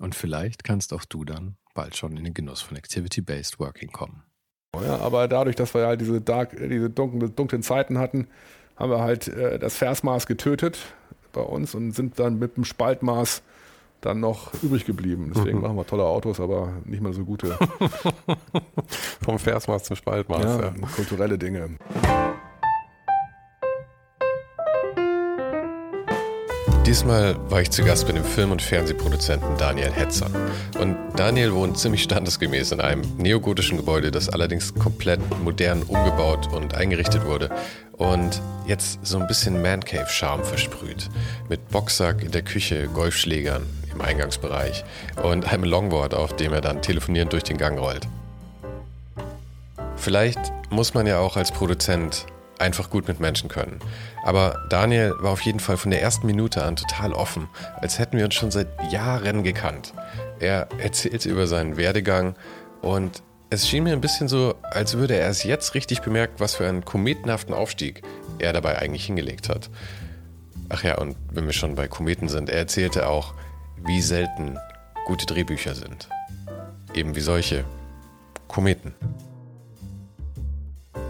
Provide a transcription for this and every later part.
Und vielleicht kannst auch du dann bald schon in den Genuss von Activity-Based Working kommen. Ja, aber dadurch, dass wir halt diese, dark, diese dunklen, dunklen Zeiten hatten, haben wir halt äh, das Versmaß getötet bei uns und sind dann mit dem Spaltmaß dann noch übrig geblieben. Deswegen mhm. machen wir tolle Autos, aber nicht mehr so gute. Vom Versmaß zum Spaltmaß. Ja, ja. Kulturelle Dinge. Diesmal war ich zu Gast bei dem Film- und Fernsehproduzenten Daniel Hetzer. Und Daniel wohnt ziemlich standesgemäß in einem neogotischen Gebäude, das allerdings komplett modern umgebaut und eingerichtet wurde und jetzt so ein bisschen Mancave-Charme versprüht. Mit Boxsack in der Küche, Golfschlägern im Eingangsbereich und einem Longboard, auf dem er dann telefonierend durch den Gang rollt. Vielleicht muss man ja auch als Produzent einfach gut mit Menschen können. Aber Daniel war auf jeden Fall von der ersten Minute an total offen, als hätten wir uns schon seit Jahren gekannt. Er erzählte über seinen Werdegang und es schien mir ein bisschen so, als würde er erst jetzt richtig bemerkt, was für einen kometenhaften Aufstieg er dabei eigentlich hingelegt hat. Ach ja, und wenn wir schon bei Kometen sind, er erzählte auch, wie selten gute Drehbücher sind. Eben wie solche Kometen.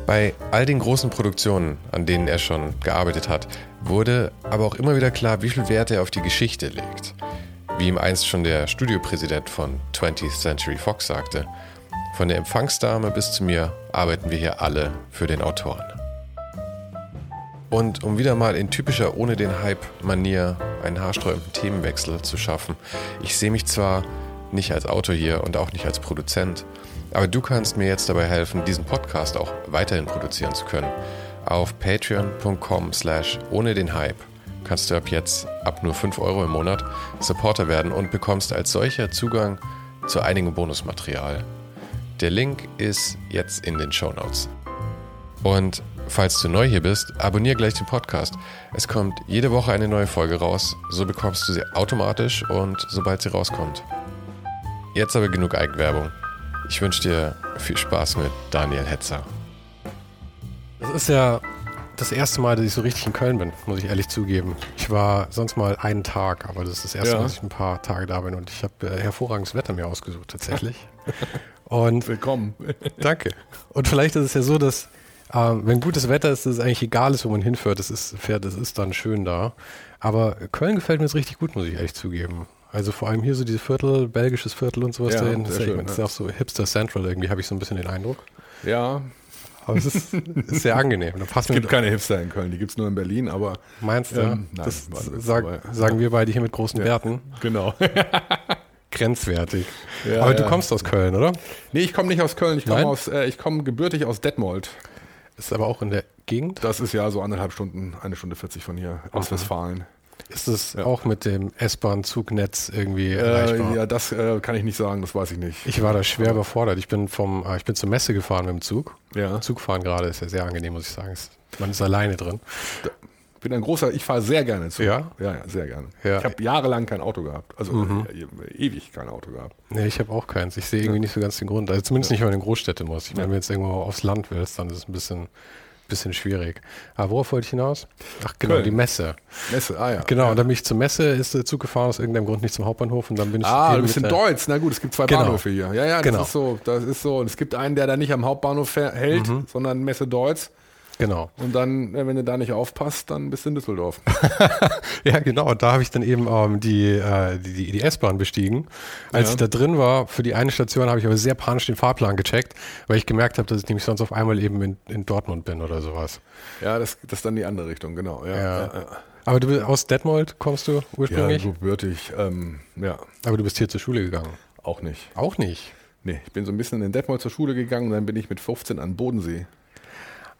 Bei all den großen Produktionen, an denen er schon gearbeitet hat, wurde aber auch immer wieder klar, wie viel Wert er auf die Geschichte legt. Wie ihm einst schon der Studiopräsident von 20th Century Fox sagte, von der Empfangsdame bis zu mir arbeiten wir hier alle für den Autoren. Und um wieder mal in typischer ohne den Hype-Manier einen haarsträubenden Themenwechsel zu schaffen, ich sehe mich zwar nicht als Autor hier und auch nicht als Produzent, aber du kannst mir jetzt dabei helfen, diesen Podcast auch weiterhin produzieren zu können. Auf patreon.com slash ohne den Hype kannst du ab jetzt, ab nur 5 Euro im Monat, Supporter werden und bekommst als solcher Zugang zu einigem Bonusmaterial. Der Link ist jetzt in den Show Notes. Und falls du neu hier bist, abonniere gleich den Podcast. Es kommt jede Woche eine neue Folge raus, so bekommst du sie automatisch und sobald sie rauskommt. Jetzt aber genug Eigenwerbung. Ich wünsche dir viel Spaß mit Daniel Hetzer. Das ist ja das erste Mal, dass ich so richtig in Köln bin, muss ich ehrlich zugeben. Ich war sonst mal einen Tag, aber das ist das erste ja. Mal, dass ich ein paar Tage da bin und ich habe äh, hervorragendes Wetter mir ausgesucht, tatsächlich. und Willkommen. danke. Und vielleicht ist es ja so, dass äh, wenn gutes Wetter ist, dass es eigentlich egal ist, wo man hinfährt. Das ist, fährt, das ist dann schön da. Aber Köln gefällt mir jetzt richtig gut, muss ich ehrlich zugeben. Also vor allem hier so dieses Viertel, belgisches Viertel und sowas. Ja, dahin, das, ist, schön, ist auch so Hipster Central irgendwie, habe ich so ein bisschen den Eindruck. Ja. Aber es ist, ist sehr angenehm. es gibt keine Hipster in Köln, die gibt es nur in Berlin, aber. Meinst du? Ähm, nein, das, das sag, sagen wir beide hier mit großen ja, Werten. Genau. Grenzwertig. Ja, aber du kommst aus Köln, oder? Nee, ich komme nicht aus Köln, ich komme äh, ich komme gebürtig aus Detmold. Ist aber auch in der Gegend? Das ist ja so anderthalb Stunden, eine Stunde 40 von hier, aus Westfalen. Ist es ja. auch mit dem S-Bahn-Zugnetz irgendwie äh, erreichbar? Ja, das äh, kann ich nicht sagen, das weiß ich nicht. Ich war da schwer überfordert. Ich bin vom, äh, ich bin zur Messe gefahren mit dem Zug. Ja. Zugfahren gerade ist ja sehr angenehm, muss ich sagen. Man ist alleine drin. Da bin ein großer, ich fahre sehr gerne Zug. Ja? Ja, ja sehr gerne. Ja. Ich habe jahrelang kein Auto gehabt. Also mhm. Äh, ewig kein Auto gehabt. Nee, ich habe auch keins. Ich sehe irgendwie nicht so ganz den Grund. Also zumindest nicht, wenn man in Großstädte muss. Ich meine, wenn du jetzt irgendwo aufs Land willst, dann ist es ein bisschen bisschen schwierig. Aber worauf wollte ich hinaus? Ach genau, Köln. die Messe. Messe, ah ja. Genau, ja. und dann bin ich zur Messe, ist der Zug gefahren, aus irgendeinem Grund nicht zum Hauptbahnhof und dann bin ich. Ah, du bist in Deutsch, na gut, es gibt zwei genau. Bahnhöfe hier. Ja, ja, das genau. ist so, das ist so. Und es gibt einen, der da nicht am Hauptbahnhof hält, mhm. sondern Messe Deutsch. Genau. Und dann, äh, wenn du da nicht aufpasst, dann bist du in Düsseldorf. ja, genau. Und da habe ich dann eben ähm, die, äh, die, die S-Bahn bestiegen. Als Ja. ich da drin war, für die eine Station habe ich aber sehr panisch den Fahrplan gecheckt, weil ich gemerkt habe, dass ich nämlich sonst auf einmal eben in, in Dortmund bin oder sowas. Ja, das, das ist dann die andere Richtung, genau. Ja, Ja. ja, ja. Aber du bist aus Detmold kommst du ja ursprünglich, gebürtig. Ähm, ja, aber du bist hier zur Schule gegangen. auch nicht. Auch nicht. Nee, ich bin so ein bisschen in Detmold zur Schule gegangen und dann bin ich mit 15 an den Bodensee.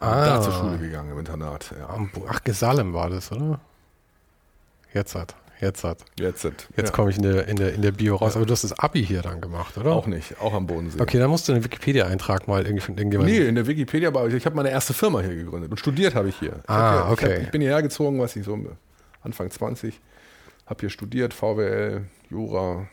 Ah. Da zur Schule gegangen im Internat. Ja. Ach, Gesalem war das, oder? Jetzt hat. Jetzt hat. Jetzt, Jetzt ja. komme ich in der, in, der, in der Bio raus. Aber du hast das Abi hier dann gemacht, oder? Auch nicht, auch am Bodensee. Okay, dann musst du einen Wikipedia-Eintrag mal irgendwie von irgendjemandem. Nee, in der Wikipedia, aber ich habe meine erste Firma hier gegründet und studiert habe ich hier. Ich Ah, hab hier, okay. Ich, hab, ich bin hierher gezogen, was ich so Anfang 20, habe hier studiert, VWL, Jura,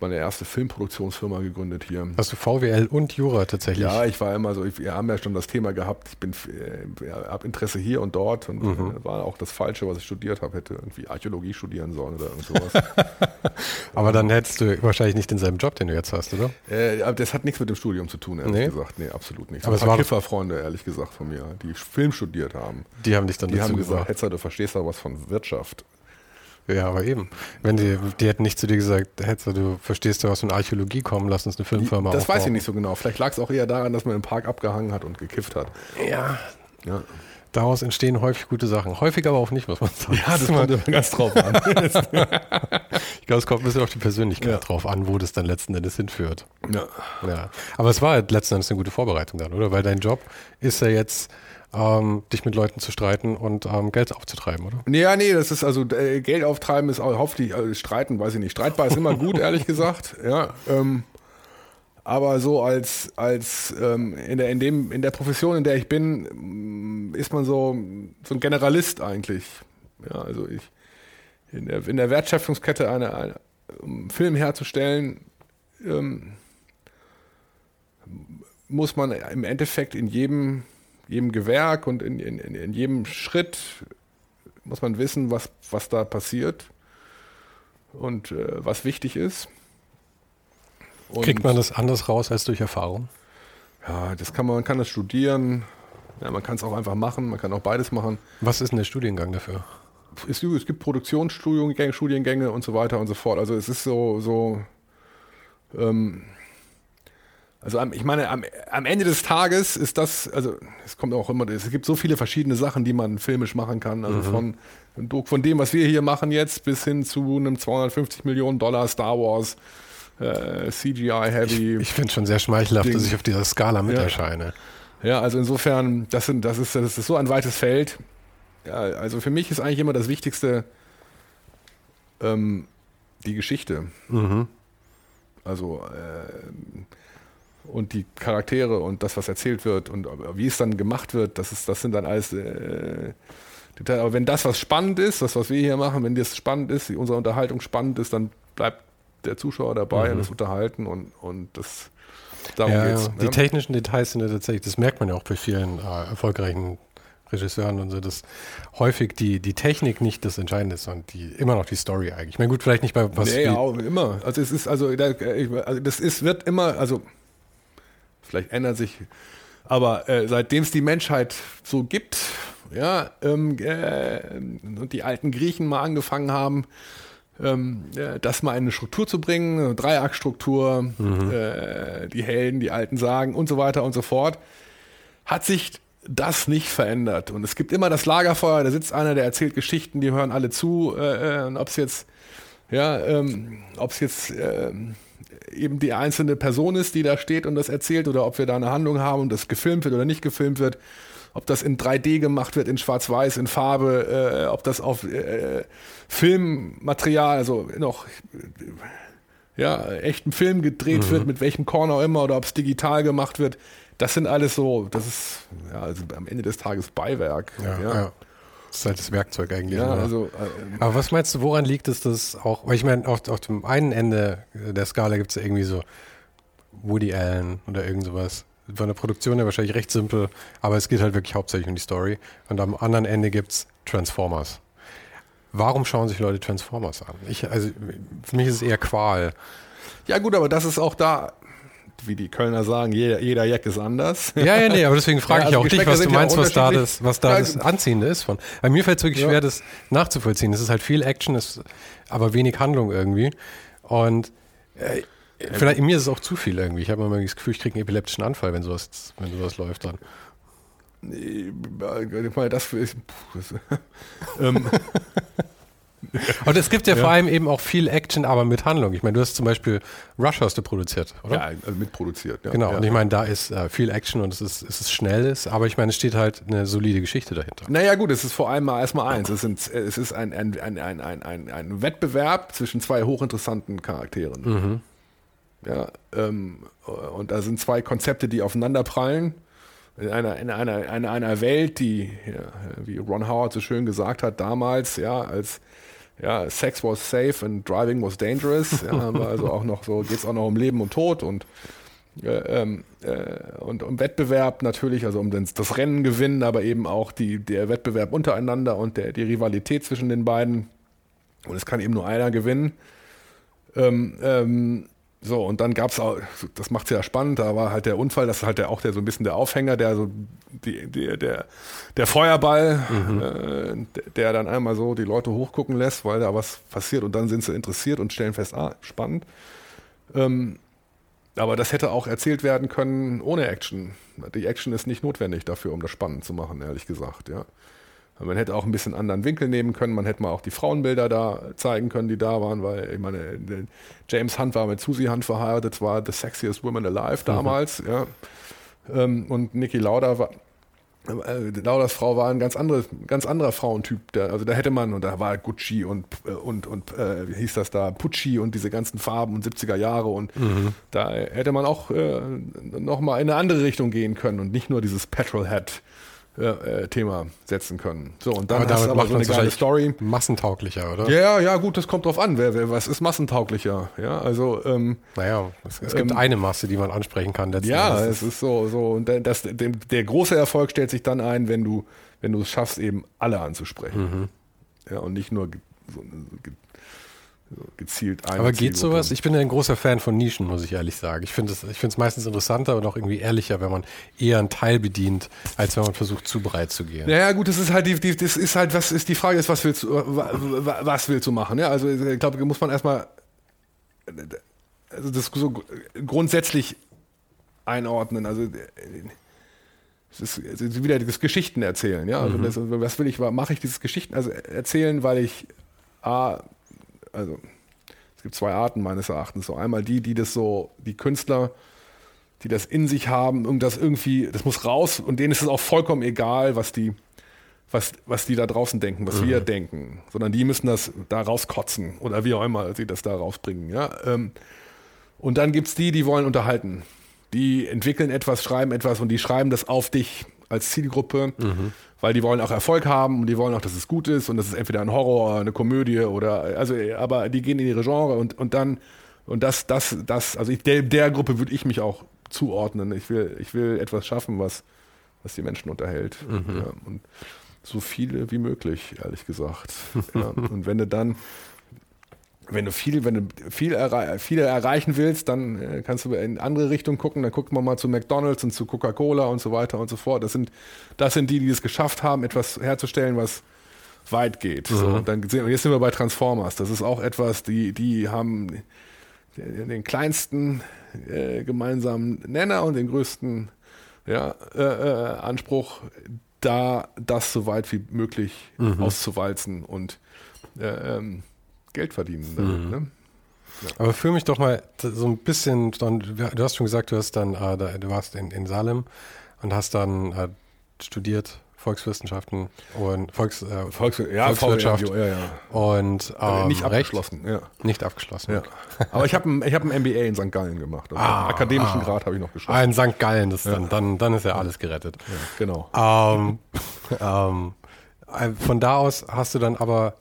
meine erste Filmproduktionsfirma gegründet hier. Hast du VWL und Jura tatsächlich? Ja, ich war immer so, ich, wir haben ja schon das Thema gehabt, ich bin, äh, habe Interesse hier und dort und Mhm. äh, war auch das Falsche, was ich studiert habe, hätte irgendwie Archäologie studieren sollen oder irgend sowas. Aber dann hättest du wahrscheinlich nicht denselben Job, den du jetzt hast, oder? äh, das hat nichts mit dem Studium zu tun, ehrlich Nee? gesagt. Nee, absolut nicht. Aber es ein paar war- Kifferfreunde, ehrlich gesagt, von mir, die Film studiert haben. Die haben dich dann Die dazu haben gesagt. Hetzer, du verstehst doch was von Wirtschaft. Ja, aber eben. Wenn die, die hätten nicht zu dir gesagt, Hetzer, du verstehst ja was von Archäologie kommen, lass uns eine Filmfirma das aufbauen. weiß ich nicht so genau. Vielleicht lag es auch eher daran, dass man im Park abgehangen hat und gekifft hat. Ja, Ja, daraus entstehen häufig gute Sachen. Häufig aber auch nicht, muss man sagen. ja das kommt immer ganz drauf an. Ich glaube, es kommt ein bisschen auf die Persönlichkeit Ja. drauf an, wo das dann letzten Endes hinführt. ja. Ja. Aber es war letzten Endes eine gute Vorbereitung dann, oder? Weil dein Job ist ja jetzt, ähm, dich mit Leuten zu streiten und ähm, Geld aufzutreiben, oder? Nee, ja, nee, das ist also äh, Geld auftreiben ist auch hoffentlich äh, streiten, weiß ich nicht. Streitbar ist immer gut, ehrlich gesagt. Ja, ähm, aber so als als ähm, in der in dem in der Profession, in der ich bin, mm, ist man so so ein Generalist eigentlich. Ja, also ich in der in der Wertschöpfungskette eine, eine um einen Film herzustellen, ähm, muss man im Endeffekt in jedem jedem Gewerk und in, in, in jedem Schritt muss man wissen, was, was da passiert und äh, was wichtig ist. Und, Kriegt man das anders raus als durch Erfahrung? Ja, das kann man, man kann das studieren. Ja, man kann es auch einfach machen. Man kann auch beides machen. Was ist denn der Studiengang dafür? Es, es gibt Produktionsstudiengänge Studiengänge und so weiter und so fort. Also es ist so, so ähm, also ich meine, am, am Ende des Tages ist das, also es kommt auch immer, es gibt so viele verschiedene Sachen, die man filmisch machen kann. Also von, von dem, was wir hier machen jetzt, bis hin zu einem 250 Millionen Dollar Star Wars äh, CGI-Heavy. Ich finde es schon sehr schmeichelhaft, Ding. dass ich auf dieser Skala mit Ja. erscheine. Ja, also insofern, das, sind, das, ist, das ist so ein weites Feld. Ja, also für mich ist eigentlich immer das Wichtigste ähm, die Geschichte. Mhm. Also ähm, und die Charaktere und das, was erzählt wird und wie es dann gemacht wird, das, ist, das sind dann alles äh, Details. Aber wenn das, was spannend ist, das, was wir hier machen, wenn das spannend ist, unsere Unterhaltung spannend ist, dann bleibt der Zuschauer dabei und das Unterhalten und, und das darum Mhm. Ja, geht's. ja. Die ne? technischen Details sind ja tatsächlich, das merkt man ja auch bei vielen äh, erfolgreichen Regisseuren und so, dass häufig die, die Technik nicht das Entscheidende ist, sondern die, immer noch die Story eigentlich. Ich meine, gut, vielleicht nicht bei was nee, ja, auch immer. Also es ist, also, da, ich- also das ist, wird immer, also vielleicht ändert sich, aber äh, seitdem es die Menschheit so gibt, ja, ähm, äh, und die alten Griechen mal angefangen haben, ähm, äh, das mal in eine Struktur zu bringen, eine Dreiaktstruktur, äh, die Helden, die alten Sagen und so weiter und so fort, hat sich das nicht verändert. Und es gibt immer das Lagerfeuer, da sitzt einer, der erzählt Geschichten, die hören alle zu, äh, äh, und ob es jetzt, ja, ähm, ob es jetzt ähm, eben die einzelne Person ist, die da steht und das erzählt, oder ob wir da eine Handlung haben und das gefilmt wird oder nicht gefilmt wird, ob das in 3D gemacht wird, in Schwarz-Weiß, in Farbe, äh, ob das auf äh, Filmmaterial, also noch ja, echten Film gedreht Mhm. wird, mit welchem Korn auch immer, oder ob es digital gemacht wird. Das sind alles so, das ist ja, also am Ende des Tages Beiwerk. ja, ja. Das ist halt das Werkzeug eigentlich. Ja, oder? also äh, Aber was meinst du, woran liegt es, dass auch, weil ich meine, auf, auf dem einen Ende der Skala gibt es ja irgendwie so Woody Allen oder irgend sowas. Von der Produktion her wahrscheinlich recht simpel, aber es geht halt wirklich hauptsächlich um die Story. Und am anderen Ende gibt es Transformers. Warum schauen sich Leute Transformers an? Ich, also für mich ist es eher Qual. Ja gut, aber das ist auch da wie die Kölner sagen, jeder, jeder Jack ist anders. Ja, ja, nee, aber deswegen frage ja, also ich auch dich, was du meinst, was da das, was da das Anziehende ist von. Bei mir fällt es wirklich schwer, das nachzuvollziehen. Es ist halt viel Action, ist aber wenig Handlung irgendwie. Und äh, vielleicht mir ist es auch zu viel irgendwie. Ich habe immer das Gefühl, ich kriege einen epileptischen Anfall, wenn sowas, wenn sowas läuft dann. Ich meine, das ist. ähm, Und es gibt ja, ja, vor allem eben auch viel Action, aber mit Handlung. Ich meine, du hast zum Beispiel Rush hast du produziert, oder? Ja, also mitproduziert. Ja. Genau, ja. und ich meine, da ist äh, viel Action und es ist, es ist schnell, aber ich meine, es steht halt eine solide Geschichte dahinter. Naja gut, es ist vor allem mal erstmal eins. Es, sind, es ist ein, ein, ein, ein, ein, ein, ein Wettbewerb zwischen zwei hochinteressanten Charakteren. Mhm. Ja, ähm, und da sind zwei Konzepte, die aufeinander prallen. In einer, in einer, in einer Welt, die, ja, wie Ron Howard so schön gesagt hat, damals, ja, als ja, Sex was safe and driving was dangerous. Ja, also auch noch so, geht es auch noch um Leben und Tod und, äh, ähm, äh, und um Wettbewerb natürlich, also um das, das Rennen gewinnen, aber eben auch die, der Wettbewerb untereinander und der, die Rivalität zwischen den beiden. Und es kann eben nur einer gewinnen. Ähm, ähm, so, und dann gab es auch, das macht es ja spannend, da war halt der Unfall, das ist halt der, auch der so ein bisschen der Aufhänger, der so die, die, der, der Feuerball, mhm. äh, der dann einmal so die Leute hochgucken lässt, weil da was passiert und dann sind sie interessiert und stellen fest, ah, spannend. Ähm, aber das hätte auch erzählt werden können ohne Action. Die Action ist nicht notwendig dafür, um das spannend zu machen, ehrlich gesagt, ja. Man hätte auch ein bisschen anderen Winkel nehmen können. Man hätte mal auch die Frauenbilder da zeigen können, die da waren, weil ich meine, James Hunt war mit Susie Hunt verheiratet, war the sexiest woman alive damals, mhm. ja. Ähm, und Niki Lauda war, äh, Lauders Frau war ein ganz, andere, ganz anderer Frauentyp. Der, also da hätte man, und da war Gucci und, und, und äh, wie hieß das da, Pucci und diese ganzen Farben und 70er Jahre und mhm. da hätte man auch äh, nochmal in eine andere Richtung gehen können und nicht nur dieses Petrolhead äh, Thema setzen können. So, und dann aber hast du aber so eine geile Story. Massentauglicher, oder? Ja, ja, gut, das kommt drauf an. Wer, wer, was ist massentauglicher? Ja, also. Ähm, naja, es, es gibt ähm, eine Masse, die man ansprechen kann. Ja, es ist so, so. Und das, der, der große Erfolg stellt sich dann ein, wenn du, wenn du es schaffst, eben alle anzusprechen. Mhm. Ja, und nicht nur so, gezielt ein. Aber geht sowas? Ich bin ja ein großer Fan von Nischen, muss ich ehrlich sagen. Ich finde es meistens interessanter und auch irgendwie ehrlicher, wenn man eher einen Teil bedient, als wenn man versucht, zu breit zu gehen. Naja, gut, das ist halt die, die das ist halt, was ist die Frage ist, was willst du, was willst du machen? Ja, also ich glaube, muss man erstmal also das so grundsätzlich einordnen. Also es ist, es ist wieder das Geschichten erzählen, ja. Also mhm. das, was will ich, mache ich dieses Geschichten, also erzählen, weil ich A, also es gibt zwei Arten meines Erachtens. So einmal die, die das so, die Künstler, die das in sich haben, irgendwas irgendwie, das muss raus und denen ist es auch vollkommen egal, was die, was, was die da draußen denken, was mhm. wir denken, sondern die müssen das da rauskotzen oder wie auch immer sie das da rausbringen. Ja? Ähm, und dann gibt es die, die wollen unterhalten. Die entwickeln etwas, schreiben etwas und die schreiben das auf dich als Zielgruppe. Mhm weil die wollen auch Erfolg haben und die wollen auch, dass es gut ist und das ist entweder ein Horror, eine Komödie oder also aber die gehen in ihre Genre und, und dann und das das das also ich, der, der Gruppe würde ich mich auch zuordnen. Ich will ich will etwas schaffen, was was die Menschen unterhält mhm. ja, und so viele wie möglich, ehrlich gesagt. ja, und wenn du dann wenn du viel, wenn du viel, errei viel erreichen willst, dann äh, kannst du in andere Richtungen gucken. Dann guckt man mal zu McDonalds und zu Coca-Cola und so weiter und so fort. Das sind, das sind die, die es geschafft haben, etwas herzustellen, was weit geht. Mhm. So, und dann, jetzt sind wir bei Transformers. Das ist auch etwas, die, die haben den kleinsten äh, gemeinsamen Nenner und den größten ja, äh, äh, Anspruch, da das so weit wie möglich mhm. auszuwalzen und äh, ähm, Geld verdienen damit. Mhm. Ne? Ja. Aber führ mich doch mal so ein bisschen, du hast schon gesagt, du hast dann, äh, du warst in, in Salem und hast dann äh, studiert Volkswissenschaften und Volks, äh, Volks, ja, Volkswirtschaft ja, ja. und ähm, nicht abgeschlossen. Ja. Nicht abgeschlossen. Ja. Aber ich habe ein, hab ein MBA in St. Gallen gemacht. Also ah, akademischen ah. Grad habe ich noch geschafft. Ah, in St. Gallen, das dann, dann, dann ist ja alles gerettet. genau. Ähm, ähm, äh, von da aus hast du dann aber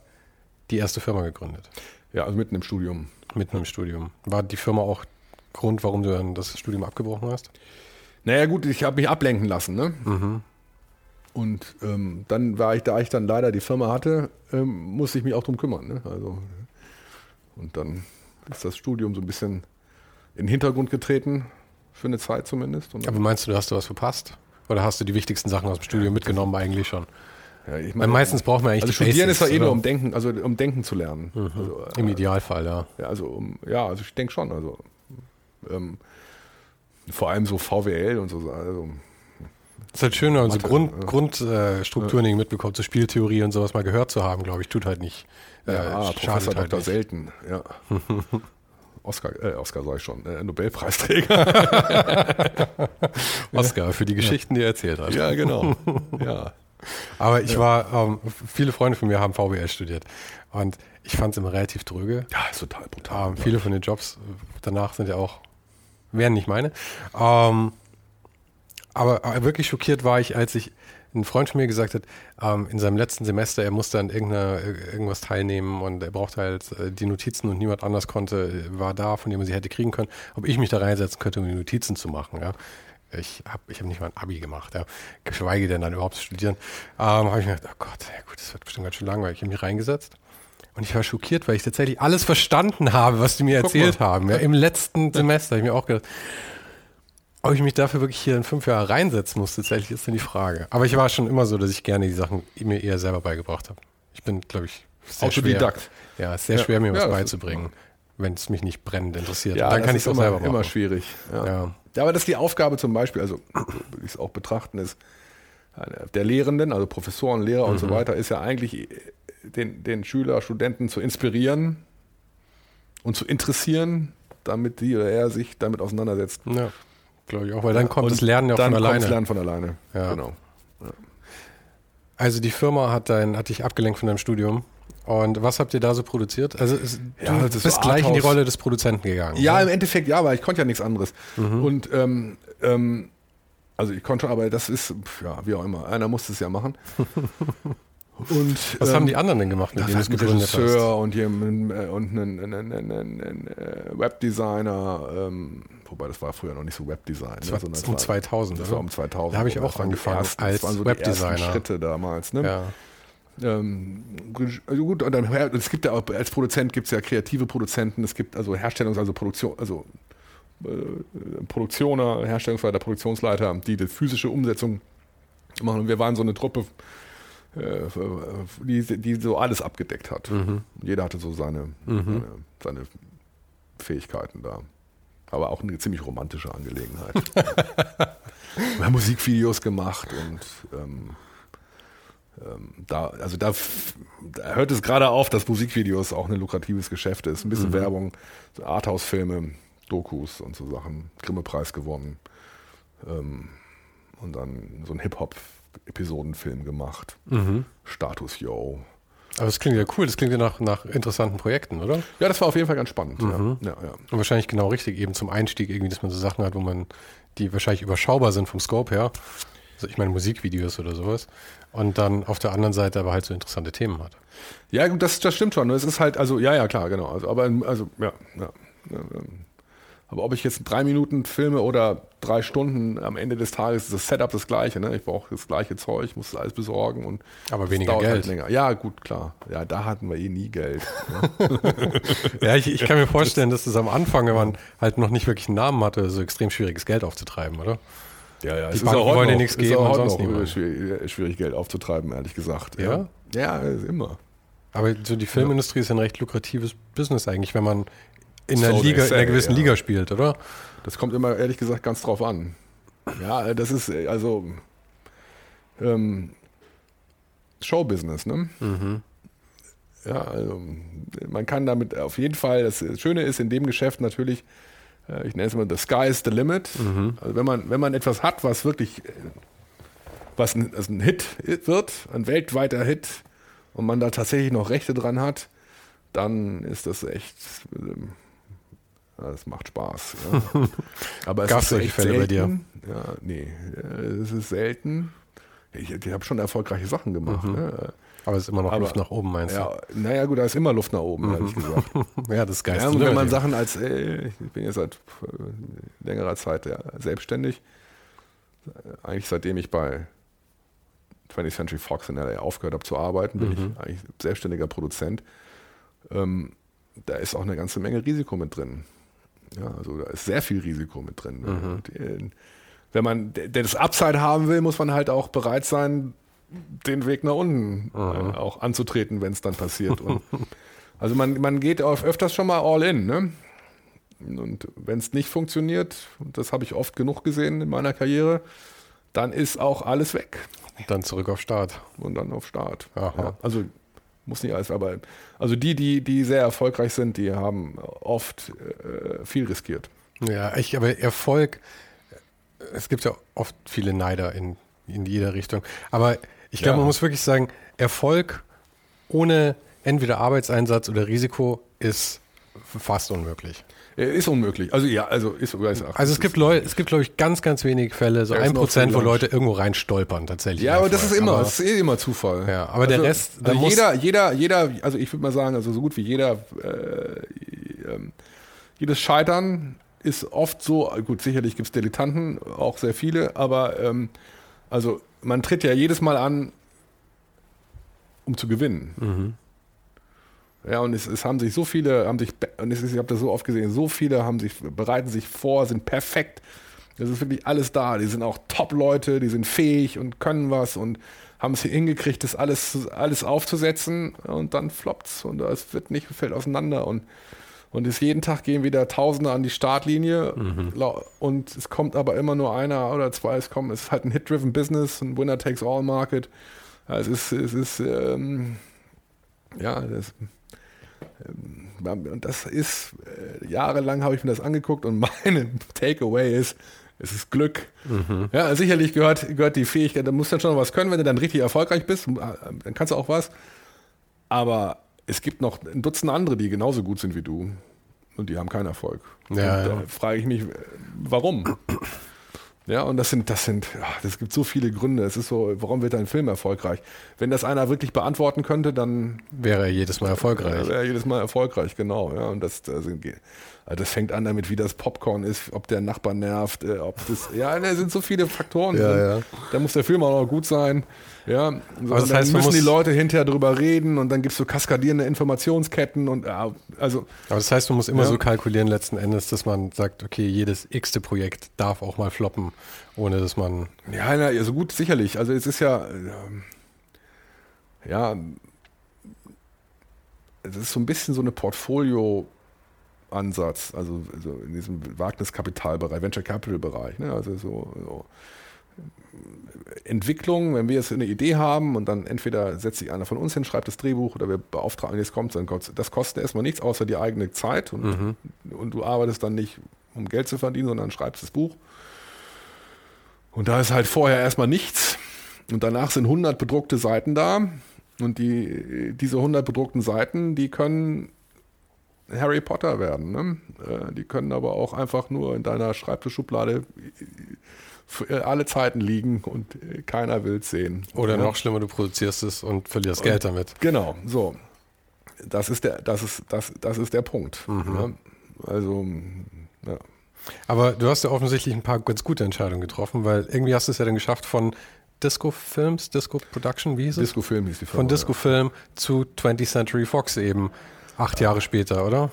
die erste Firma gegründet. Ja, also mitten im Studium. Mitten im Studium. War die Firma auch Grund, warum du dann das Studium abgebrochen hast? Naja gut, ich habe mich ablenken lassen. Ne? Mhm. Und ähm, dann war ich, da ich dann leider die Firma hatte, ähm, musste ich mich auch drum kümmern. Ne? Also, und dann ist das Studium so ein bisschen in den Hintergrund getreten. für eine Zeit zumindest. Und Aber meinst du, hast du was verpasst? Oder hast du die wichtigsten Sachen aus dem Studium mitgenommen eigentlich schon? Ja, ich Weil meistens braucht man eigentlich also die studieren Basics, ist ja eh nur oder? um Denken, also um Denken zu lernen. Also, äh, Im Idealfall, ja. Ja, also um, ja, also ich denke schon. Also ähm, vor allem so VWL und so. Also, ist halt schön, also Mathe, Grund, ja. Grundstrukturen irgendwie mitbekommt, so Spieltheorie und sowas mal gehört zu haben, glaube ich, tut halt nicht. Äh, ja, schadet Professor halt Dr. nicht. Selten, ja. Oscar, äh, Oscar sag ich schon, äh, Nobelpreisträger. Oscar für die Geschichten, die er erzählt hat. ja, genau. Ja. Aber ich war, ähm, viele Freunde von mir haben VWL studiert und ich fand es immer relativ dröge. ja, ist total brutal. Ähm, viele von den Jobs danach sind ja auch, wären nicht meine. Ähm, aber äh, wirklich schockiert war ich, als ich ein Freund von mir gesagt hat, ähm, in seinem letzten Semester, er musste an irgendeiner, irgendwas teilnehmen und er brauchte halt äh, die Notizen und niemand anders konnte, war da, von dem er sie hätte kriegen können, ob ich mich da reinsetzen könnte, um die Notizen zu machen. Ja. Ich habe ich hab nicht mal ein Abi gemacht, ja. geschweige denn dann überhaupt zu studieren. Ähm, habe ich mir gedacht, oh Gott, ja gut, das wird bestimmt ganz schön langweilig. Ich habe mich reingesetzt und ich war schockiert, weil ich tatsächlich alles verstanden habe, was die mir erzählt haben. Ja, Im letzten Semester habe ich mir auch gedacht, ob ich mich dafür wirklich hier in fünf Jahre reinsetzen muss, tatsächlich ist dann die Frage. Aber ich war schon immer so, dass ich gerne die Sachen mir eher selber beigebracht habe. Ich bin, glaube ich, sehr Autodidakt. schwer. Ja, ist sehr Ja. schwer, mir was Ja, beizubringen, wenn es mich nicht brennend interessiert. Ja, Und dann kann ich es auch immer, selber machen. immer schwierig. Ja. Ja. Ja, aber das ist die Aufgabe zum Beispiel, also würde ich es auch betrachten, ist äh, der Lehrenden, also Professoren, Lehrer und Mhm. so weiter, ist ja eigentlich äh, den, den Schüler, Studenten zu inspirieren und zu interessieren, damit die oder er sich damit auseinandersetzt. Ja, glaube ich auch, weil dann kommt Und das Lernen ja auch dann von kommt alleine. das Lernen von alleine. Ja. Genau. Also die Firma hat, dein, hat dich abgelenkt von deinem Studium. Und was habt ihr da so produziert? Also es, Ja, du das ist bist gleich in die. Rolle des Produzenten gegangen. Ja, ne? im Endeffekt ja, aber ich konnte ja nichts anderes. Mhm. Und ähm, ähm, also ich konnte schon, aber das ist, ja, wie auch immer, einer musste es ja machen. Und, Was ähm, haben die anderen denn gemacht, mit Das denen du gegründet hast? Regisseur und, jemand, äh, und einen, einen, einen, einen, einen äh, Webdesigner, ähm, wobei das war früher noch nicht so Webdesign. Das war sondern es um war- 2000, Das oder? war um 2000. Da habe ich Das auch angefangen ersten, als das waren so die ersten Webdesigner. Schritte damals. Ne? Ja. Ähm, also gut, und dann, es gibt ja auch, als Produzent gibt es ja kreative Produzenten, es gibt also Herstellungs-, also Produktion, also äh, Produktioner, Herstellungsleiter, Produktionsleiter, die die physische Umsetzung machen. Und wir waren so eine Truppe, äh, die, die so alles abgedeckt hat. Mhm. Jeder hatte so seine, seine, seine Fähigkeiten da. Aber auch eine ziemlich romantische Angelegenheit. wir haben Musikvideos gemacht und ähm, da, also da, da hört es gerade auf, dass Musikvideos auch ein lukratives Geschäft ist. Ein bisschen Werbung, so Arthouse-Filme, Dokus und so Sachen, Grimme-Preis gewonnen. Ähm, und dann so einen Hip-Hop-Episodenfilm gemacht. Mhm. Status Yo. Aber das klingt ja cool, das klingt ja nach, nach interessanten Projekten, oder? Ja, das war auf jeden Fall ganz spannend. Mhm. Ja, ja, ja. Und wahrscheinlich genau richtig, eben zum Einstieg irgendwie, dass man so Sachen hat, wo man, die wahrscheinlich überschaubar sind vom Scope her. Also ich meine Musikvideos oder sowas. Und dann auf der anderen Seite aber halt so interessante Themen hat. Ja, gut, das, das stimmt schon. Es ist halt, also, ja, ja, klar, genau. Also, aber, also, ja, ja. Aber ob ich jetzt drei Minuten filme oder drei Stunden, am Ende des Tages ist das Setup das gleiche. Ne? Ich brauche das gleiche Zeug, muss das alles besorgen und Aber weniger dauert Geld. Halt länger. Ja, gut, klar. Ja, da hatten wir eh nie Geld. Ne? Ja, ich, ich kann mir vorstellen, dass das am Anfang, wenn man halt noch nicht wirklich einen Namen hatte, so extrem schwieriges Geld aufzutreiben, oder? Ja, ja, Die es Banken auch heute wollen dir nichts ist geben auch und sonst noch niemand. schwierig, schwierig Geld aufzutreiben, ehrlich gesagt. Ja? Ja, ist immer. Aber so die Filmindustrie ist ein recht lukratives Business eigentlich, wenn man in So einer they Liga, in say, einer gewissen ja. Liga spielt, oder? Das kommt immer, ehrlich gesagt, ganz drauf an. Ja, das ist äh, also ähm, Showbusiness, ne? Mhm. Ja, also man kann damit auf jeden Fall, das Schöne ist in dem Geschäft natürlich, äh, ich nenne es mal, the sky is the limit. Mhm. Also wenn man, wenn man etwas hat, was wirklich, äh, was ein, also ein Hit wird, ein weltweiter Hit, und man da tatsächlich noch Rechte dran hat, dann ist das echt, ähm, das macht Spaß. Ja. Aber es Gab's ist echt Fälle bei dir? selten. Ja, nee, äh, es ist selten. Ich, ich habe schon erfolgreiche Sachen gemacht. Ne? Aber es ist immer noch Aber- Luft nach oben, meinst Ja, naja, gut, da ist immer Luft nach oben, ehrlich gesagt. du? Ja, das Geist. Ja, und wenn man Sachen als, äh, ich bin jetzt seit äh, längerer Zeit ja, selbstständig, Äh, eigentlich seitdem ich bei 20th Century Fox in LA aufgehört habe zu arbeiten, bin Mhm. ich eigentlich selbstständiger Produzent. Ähm, da ist auch eine ganze Menge Risiko mit drin. Ja, also da ist sehr viel Risiko mit drin. Mhm. Die, wenn man das Upside haben will, muss man halt auch bereit sein, den Weg nach unten äh, auch anzutreten, wenn es dann passiert. Und also man, man geht auf öfters schon mal all in. Ne? Und wenn es nicht funktioniert, und das habe ich oft genug gesehen in meiner Karriere, dann ist auch alles weg. Und dann zurück auf Start. Und dann auf Start. Ja, also muss nicht alles, aber also die, die, die sehr erfolgreich sind, die haben oft äh, viel riskiert. Ja, ich, aber Erfolg, es gibt ja oft viele Neider in, in jeder Richtung. Aber ich glaube, ja. man muss wirklich sagen, Erfolg ohne entweder Arbeitseinsatz oder Risiko ist fast unmöglich. Ist unmöglich. Also ja, also ist, ist Also es gibt Leute, es gibt glaube ich ganz, ganz wenige Fälle, so ein Prozent, wo Leute irgendwo rein stolpern tatsächlich. Ja, aber das ist immer, aber, das ist eh immer Zufall. Ja, aber also, der Rest, also jeder, jeder, jeder, also ich würde mal sagen, also so gut wie jeder, äh, äh, jedes Scheitern ist oft so, gut, sicherlich gibt es Dilettanten, auch sehr viele, aber ähm, also man tritt ja jedes Mal an, um zu gewinnen. Mhm. Ja, und es, es, haben sich so viele, haben sich, und es ist, ich habe das so oft gesehen, so viele haben sich, bereiten sich vor, sind perfekt. Das ist wirklich alles da. Die sind auch Top-Leute, die sind fähig und können was und haben es hingekriegt, das alles, alles aufzusetzen und dann floppt's und es wird nicht, fällt auseinander und und es jeden Tag gehen wieder Tausende an die Startlinie mhm. und es kommt aber immer nur einer oder zwei. Es kommt, es ist halt ein Hit-driven Business, ein Winner-takes-all-Market. es ist, es ist, ähm, ja, das, ähm, und das ist, äh, jahrelang habe ich mir das angeguckt und meine Takeaway ist, es ist Glück. Mhm. Ja, sicherlich gehört, gehört die Fähigkeit, da musst du dann schon was können, wenn du dann richtig erfolgreich bist, äh, dann kannst du auch was. Aber es gibt noch ein Dutzend andere, die genauso gut sind wie du. Und die haben keinen Erfolg. Ja, da frage ich mich, warum? Ja, und das sind, das sind, das gibt so viele Gründe. Es ist so, warum wird ein Film erfolgreich? Wenn das einer wirklich beantworten könnte, dann wäre er jedes Mal erfolgreich. Wäre er jedes Mal erfolgreich, genau. Ja, und das, das, das fängt an damit, wie das Popcorn ist, ob der Nachbar nervt, äh, ob das, ja, da sind so viele Faktoren. Ja, ja. Da muss der Film auch noch gut sein. Ja, so, also das heißt, dann müssen die Leute hinterher drüber reden und dann gibt es so kaskadierende Informationsketten und ja, also. Aber das heißt, man muss immer ja. so kalkulieren letzten Endes, dass man sagt, okay, jedes x-te Projekt darf auch mal floppen, ohne dass man. Ja, na, also gut, sicherlich. Also es ist ja, ja, es ist so ein bisschen so eine Portfolio- Ansatz, also, also in diesem Wagniskapitalbereich, Venture Capital Bereich, ne? also so, so Entwicklung, wenn wir jetzt eine Idee haben und dann entweder setzt sich einer von uns hin, schreibt das Drehbuch oder wir beauftragen, jetzt kommt dann das kostet erstmal nichts außer die eigene Zeit und, mhm. und du arbeitest dann nicht, um Geld zu verdienen, sondern schreibst das Buch. Und da ist halt vorher erstmal nichts und danach sind 100 bedruckte Seiten da und die, diese 100 bedruckten Seiten, die können Harry Potter werden. Ne? Äh, die können aber auch einfach nur in deiner Schreibtischschublade für äh, alle Zeiten liegen und äh, keiner will es sehen. Oder ja. noch schlimmer, du produzierst es und verlierst und, Geld damit. Genau, so. Das ist der, das ist, das, das ist der Punkt. Mhm. Ja? Also, ja. Aber du hast ja offensichtlich ein paar ganz gute Entscheidungen getroffen, weil irgendwie hast du es ja dann geschafft von Disco Films, Disco Production, wie hieß es? Disco Film hieß die Firma. Von Disco Film zu 20th Century Fox eben. Acht Jahre später, oder?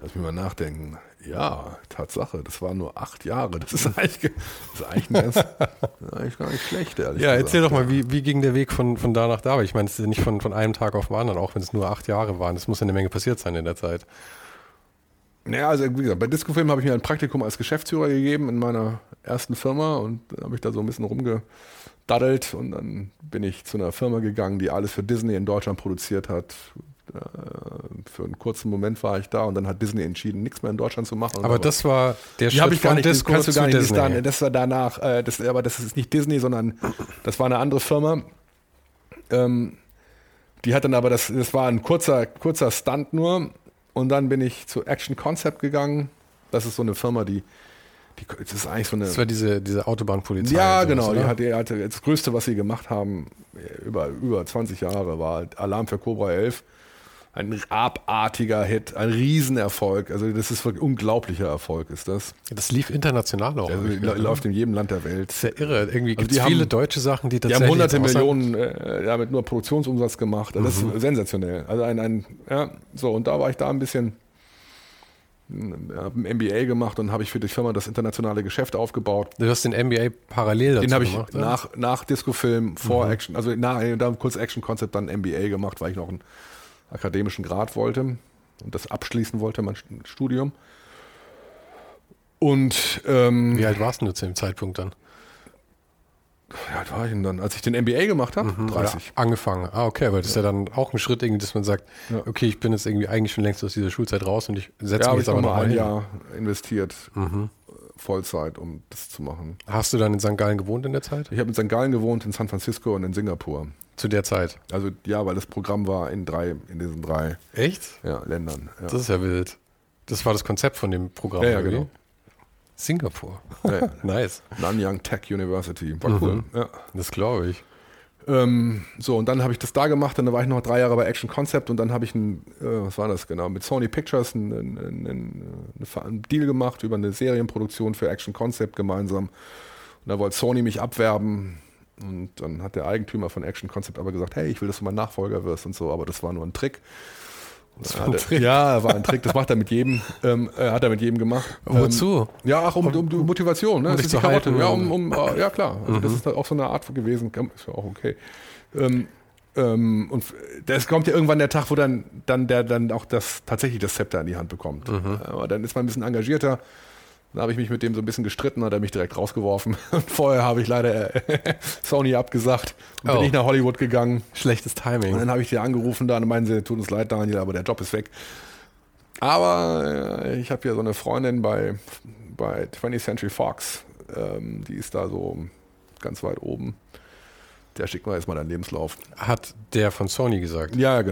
Lass mich mal nachdenken. Ja, Tatsache, das waren nur acht Jahre. Das ist eigentlich, das ist eigentlich, ganz, eigentlich gar nicht schlecht, ehrlich Ja, erzähl doch mal, wie, wie ging der Weg von, von da nach da? Ich meine, es ist ja nicht von, von einem Tag auf den anderen, auch wenn es nur acht Jahre waren. Es muss ja eine Menge passiert sein in der Zeit. Naja, also wie gesagt, bei Discofilm habe ich mir ein Praktikum als Geschäftsführer gegeben in meiner ersten Firma und dann habe ich da so ein bisschen rumgedaddelt und dann bin ich zu einer Firma gegangen, die alles für Disney in Deutschland produziert hat. Äh, für einen kurzen Moment war ich da und dann hat Disney entschieden, nichts mehr in Deutschland zu machen. Aber das war der Schritt ich gar nicht, Disco kannst du gar nicht Disney. Dann, das war danach, äh, das, aber das ist nicht Disney, sondern das war eine andere Firma. Ähm, die hat dann aber, das, das war ein kurzer, kurzer Stunt nur und dann bin ich zu Action Concept gegangen. Das ist so eine Firma, die die, das ist eigentlich so eine. Das war diese, diese Autobahnpolizei. Ja, genau. Die hatte, hatte, das Größte, was sie gemacht haben, über, über 20 Jahre, war Alarm für Cobra 11 ein abartiger Hit, ein Riesenerfolg. Also das ist ein unglaublicher Erfolg, ist das. Das lief international auch. Also, läuft in jedem Land der Welt. Das ist ja irre. Irgendwie also gibt es viele haben, deutsche Sachen, die tatsächlich... Die haben hunderte Millionen äh, damit nur Produktionsumsatz gemacht. Also das mhm. ist sensationell. Also ein, ein, ja, so, und da war ich da ein bisschen habe ein MBA gemacht und habe ich für die Firma das internationale Geschäft aufgebaut. Du hast den MBA parallel dazu Den habe ich gemacht, nach, nach Disco-Film, vor Action, also nach, dann kurz Action-Konzept, dann MBA gemacht, weil ich noch einen akademischen Grad wollte und das abschließen wollte, mein Studium. Und ähm, Wie alt warst du zu dem Zeitpunkt dann? wie alt war ich denn dann? Als ich den MBA gemacht habe? 30. Oder angefangen. Ah, okay, aber das ist ja dann auch ein Schritt, irgendwie, dass man sagt, Ja. okay, ich bin jetzt irgendwie eigentlich schon längst aus dieser Schulzeit raus und ich setze Ja, mich ich jetzt aber noch mal ein hin. Jahr investiert, äh, Vollzeit, um das zu machen. Hast du dann in St. Gallen gewohnt in der Zeit? Ich habe in St. Gallen gewohnt, in San Francisco und in Singapur. Zu der Zeit. Also ja, weil das Programm war in drei, in diesen drei Echt? ja, Ländern. Ja. Das ist ja wild. Das war das Konzept von dem Programm. Ja, ja, genau. Singapur. Ja. Nice. Nanyang Tech University. War cool. Ja. Das glaube ich. Ähm, so, und dann habe ich das da gemacht, dann war ich noch drei Jahre bei Action Concept und dann habe ich ein, äh, was war das genau, mit Sony Pictures einen, einen, einen Deal gemacht über eine Serienproduktion für Action Concept gemeinsam. Und da wollte Sony mich abwerben und dann hat der Eigentümer von Action Concept aber gesagt, hey, ich will, dass du mein Nachfolger wirst und so, aber das war nur ein Trick. Das war ein Trick? Ja, war ein Trick. Das macht er mit jedem, ähm, äh, hat er mit jedem gemacht. Wozu? Ähm, ja, ach, um, um, die Motivation, ne? um Das ist die zu Karotte. Ja, um- um, um, äh, ja klar. Also das ist auch so eine Art gewesen, ist ja auch okay. Ähm, ähm, und es kommt ja irgendwann der Tag, wo dann, dann der dann auch das tatsächlich das Zepter in die Hand bekommt. Aber dann ist man ein bisschen engagierter. Dann habe ich mich mit dem so ein bisschen gestritten, hat er mich direkt rausgeworfen. Und vorher habe ich leider äh, Sony abgesagt und Oh. bin ich nach Hollywood gegangen. Schlechtes Und Timing. dann habe ich die angerufen da und meinen sie, tut uns leid, Daniel, aber der Job ist weg. Aber äh, ich habe ja so eine Freundin bei, bei 20th Century Fox, ähm, die ist da so ganz weit oben. Der schickt mir jetzt mal deinen Lebenslauf. Hat der von Sony gesagt. Ja, ja,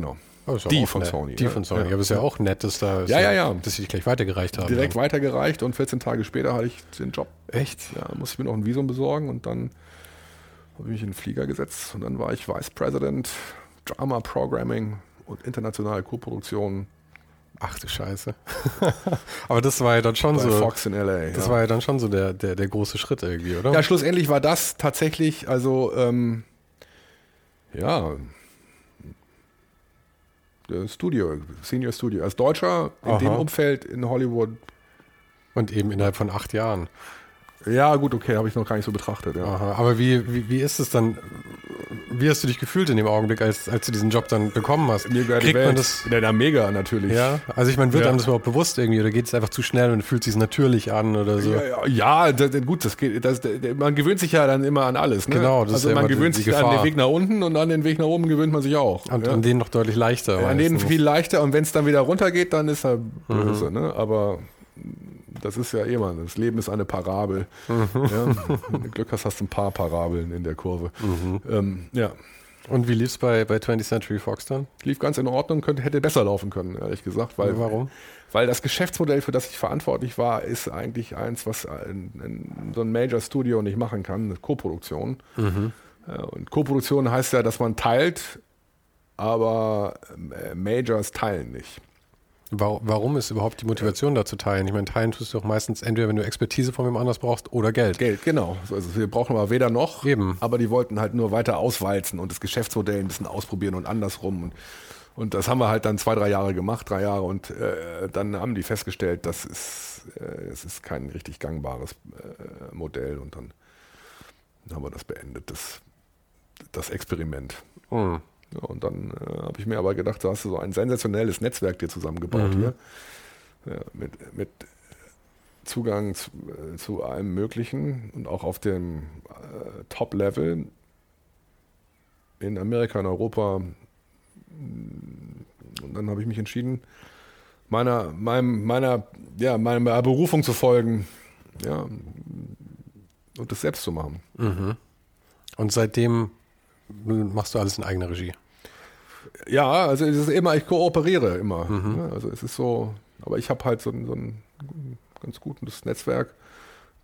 ja Die auch von. Sony, Die ja. von Sony. Ja. Aber ist ja auch nett, dass, da, Ja, ja, ja. dass sie dich gleich weitergereicht haben. Direkt weitergereicht und 14 Tage später hatte ich den Job. Echt? Ja, dann musste ich mir noch ein Visum besorgen und dann habe ich mich in den Flieger gesetzt und dann war ich Vice President Drama Programming und internationale Koproduktion Ach du Scheiße. Aber das war ja dann schon bei so. Fox in LA. Das ja. war ja dann schon so der, der, der große Schritt irgendwie, oder? Ja, schlussendlich war das tatsächlich, also, ähm, ja, Studio, Senior Studio. Als Deutscher in Aha. dem Umfeld in Hollywood, Und eben innerhalb von acht Jahren. Ja, gut, okay, habe ich noch gar nicht so betrachtet. Ja. Aha. Aber wie, wie, wie ist es dann? Wie hast du dich gefühlt in dem Augenblick, als, als du diesen Job dann bekommen hast? Mir Kriegt man das? Ja, na, mega natürlich. Ja, also ich meine, wird Ja. einem das überhaupt bewusst irgendwie oder geht es einfach zu schnell und fühlt sich natürlich an oder so? Ja, ja, das, gut, das geht, das, man gewöhnt sich ja dann immer an alles. Ne? Genau, das ist also ja man immer die- gewöhnt die sich an den Weg nach unten und an den Weg nach oben gewöhnt man sich auch. Und an denen noch deutlich leichter. An denen viel leichter und wenn es dann wieder runtergeht, dann ist er Mhm. böse. Ne? Aber das ist ja immer, das Leben ist eine Parabel. Mhm. Ja? Wenn du Glück hast, hast du ein paar Parabeln in der Kurve. Mhm. Ähm, ja, Und wie lief's bei, bei 20th Century Fox dann? lief ganz in Ordnung, könnte, hätte besser laufen können, ehrlich gesagt. Weil, Warum? Weil das Geschäftsmodell, für das ich verantwortlich war, ist eigentlich eins, was ein, ein, so ein Major Studio nicht machen kann, eine Koproduktion. Mhm. Ja, Und Koproduktion heißt ja, dass man teilt, aber äh, Majors teilen nicht. Wa- Warum ist überhaupt die Motivation da zu teilen? Ich meine, teilen tust du doch meistens entweder, wenn du Expertise von wem anders brauchst oder Geld. Geld, genau. Also wir brauchen aber weder noch, Eben. aber die wollten halt nur weiter auswalzen und das Geschäftsmodell ein bisschen ausprobieren und andersrum. Und, und das haben wir halt dann zwei, drei Jahre gemacht, drei Jahre und äh, dann haben die festgestellt, das ist, äh, es ist kein richtig gangbares äh, Modell und dann haben wir das beendet, das, das Experiment. Hm. Ja, und dann äh, habe ich mir aber gedacht, da hast du so ein sensationelles Netzwerk dir zusammengebaut Mhm. hier. Ja, mit, mit Zugang zu, äh, zu allem Möglichen und auch auf dem äh, Top-Level in Amerika, in Europa. Und dann habe ich mich entschieden, meiner, meinem, meiner, ja, meiner Berufung zu folgen. Ja, und das selbst zu machen. Mhm. Und seitdem machst du alles in eigener Regie. Ja, also es ist immer, ich kooperiere immer. ne? Also es ist so, aber ich habe halt so ein, so ein ganz gutes Netzwerk,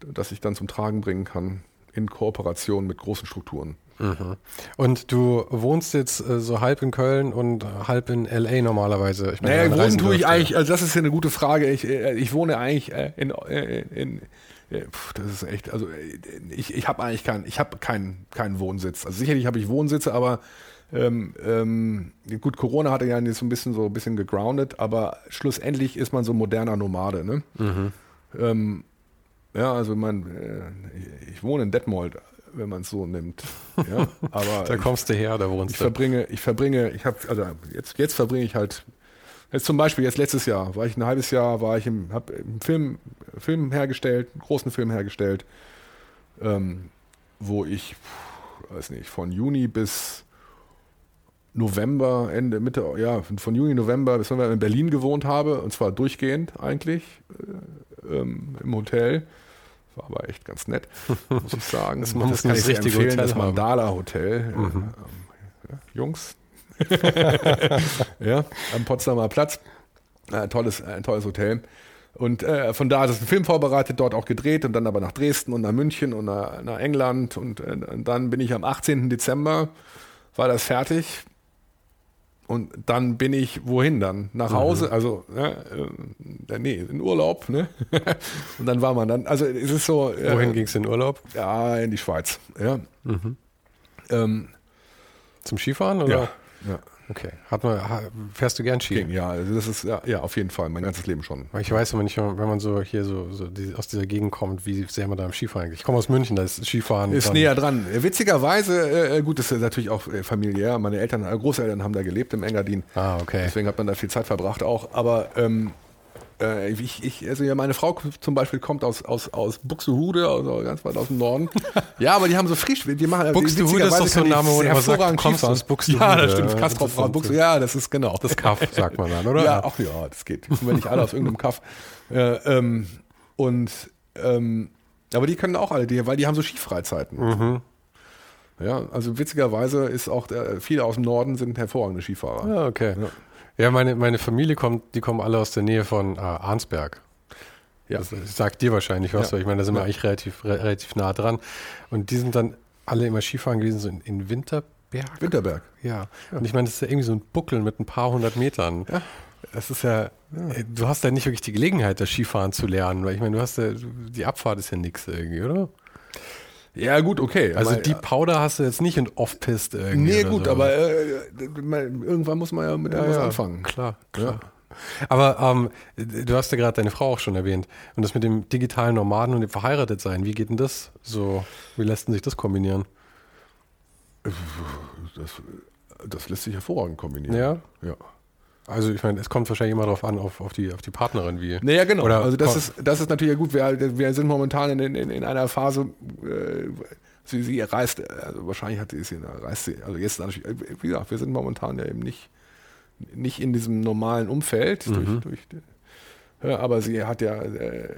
das ich dann zum Tragen bringen kann in Kooperation mit großen Strukturen. Mhm. Und du wohnst jetzt äh, so halb in Köln und halb in LA normalerweise. Ich meine, Naja, wohnen tue ich eigentlich, also das ist ja eine gute Frage. Ich, äh, ich wohne eigentlich äh, in, äh, in das ist echt, also äh, ich, ich habe eigentlich keinen, ich habe keinen keinen Wohnsitz. Also sicherlich habe ich Wohnsitze, aber Ähm, ähm, gut, Corona hatte ja so ein bisschen so ein bisschen gegroundet, aber schlussendlich ist man so ein moderner Nomade. Ne? Mhm. Ähm, ja, also man, äh, ich wohne in Detmold, wenn man es so nimmt. Ja, aber Da kommst du her, da ich wohnst du. verbringe, ich verbringe, ich habe, also jetzt, jetzt verbringe ich halt, jetzt zum Beispiel jetzt letztes Jahr, war ich ein halbes Jahr, war ich im, habe einen Film, Film hergestellt, einen großen Film hergestellt, ähm, wo ich, weiß nicht, von Juni bis November, Ende, Mitte, ja, von Juni, November bis November in Berlin gewohnt habe, und zwar durchgehend eigentlich, äh, ähm, im Hotel. War aber echt ganz nett, muss ich sagen. Das- man muss kann das ich sehr richtige empfehlen, Hotel das. Mandala Hotel. Äh, ähm, ja, Jungs. ja, am Potsdamer Platz. Ein tolles, ein tolles Hotel. Und äh, von da ist ein Film vorbereitet, dort auch gedreht und dann aber nach Dresden und nach München und nach, nach England. Und, äh, und dann bin ich am 18. Dezember, war das fertig. Und dann bin ich wohin dann? Nach Hause, also ne, äh, nee, in Urlaub, ne? und dann war man dann, also es ist so. äh, Wohin ging es in Urlaub? Ja, in die Schweiz. Ja. Ähm, Zum Skifahren? Oder? ja. Ja. Okay. Hat man, fährst du gern Ski? Ging, ja, also das ist ja, ja auf jeden Fall, mein ganzes Leben schon. Ich weiß immer nicht, wenn man so hier so, so die, aus dieser Gegend kommt, wie sehr man da am Skifahren eigentlich. Ich komme aus München, da ist Skifahren. Ist näher dran. Äh, Witzigerweise, äh, gut, das ist natürlich auch äh, familiär. Meine Eltern, äh, Großeltern haben da gelebt im Engadin. Ah, okay. Deswegen hat man da viel Zeit verbracht auch. Aber ähm, äh, ich, ich, also ja, meine Frau zum Beispiel kommt aus, aus, aus Buxtehude, also ganz weit aus dem Norden. Ja, aber die haben so frisch, die machen Buxtehude ist doch so ein Name, wo man sagt, kommst aus Buxtehude. Ja, das stimmt. Kastrop, so- Buxtehude. Ja, das ist genau. Das Kaff, sagt man dann, oder? Ja, ach ja, das geht. Kommen wir nicht alle aus irgendeinem Kaff. Äh, ähm, und ähm, aber die können auch alle, die, weil die haben so Skifreizeiten. Mhm. Ja, also witzigerweise ist auch der, viele aus dem Norden sind hervorragende Skifahrer. Ja, okay. Ja. Ja, meine, meine Familie kommt, die kommen alle aus der Nähe von äh, Arnsberg. Ja. Das sagt dir wahrscheinlich was, Ja. weil ich meine, da sind wir Ja. eigentlich relativ, re relativ nah dran. Und die sind dann alle immer Skifahren gewesen, so in, in Winterberg. Winterberg. Ja. Und ich meine, das ist ja irgendwie so ein Buckel mit ein paar hundert Metern. Ja. Das ist ja, äh, du hast ja nicht wirklich die Gelegenheit, das Skifahren zu lernen, weil ich meine, du hast ja, die Abfahrt ist ja nix irgendwie, oder? Ja, gut, okay. Also Aber- die Powder hast du jetzt nicht in Off-Pist irgendwie. Nee, gut, so. aber äh, man- irgendwann muss man ja mit irgendwas anfangen. Klar, klar. Aber ähm, du hast ja gerade deine Frau auch schon erwähnt. Und das mit dem digitalen Nomaden und dem Verheiratetsein, wie geht denn das so? Wie lässt denn sich das kombinieren? Das, das lässt sich hervorragend kombinieren. Ja. ja. Also ich meine, es kommt wahrscheinlich immer darauf an, auf, auf, die, auf die Partnerin, wie. Naja, genau. Oder also das ist, das ist natürlich ja gut. Wir, wir sind momentan in, in, in einer Phase, äh, sie, sie reist, also wahrscheinlich hat sie, sie, reist sie, also jetzt natürlich, wie gesagt, wir sind momentan ja eben nicht, nicht in diesem normalen Umfeld, durch, durch, ja, aber sie hat ja äh,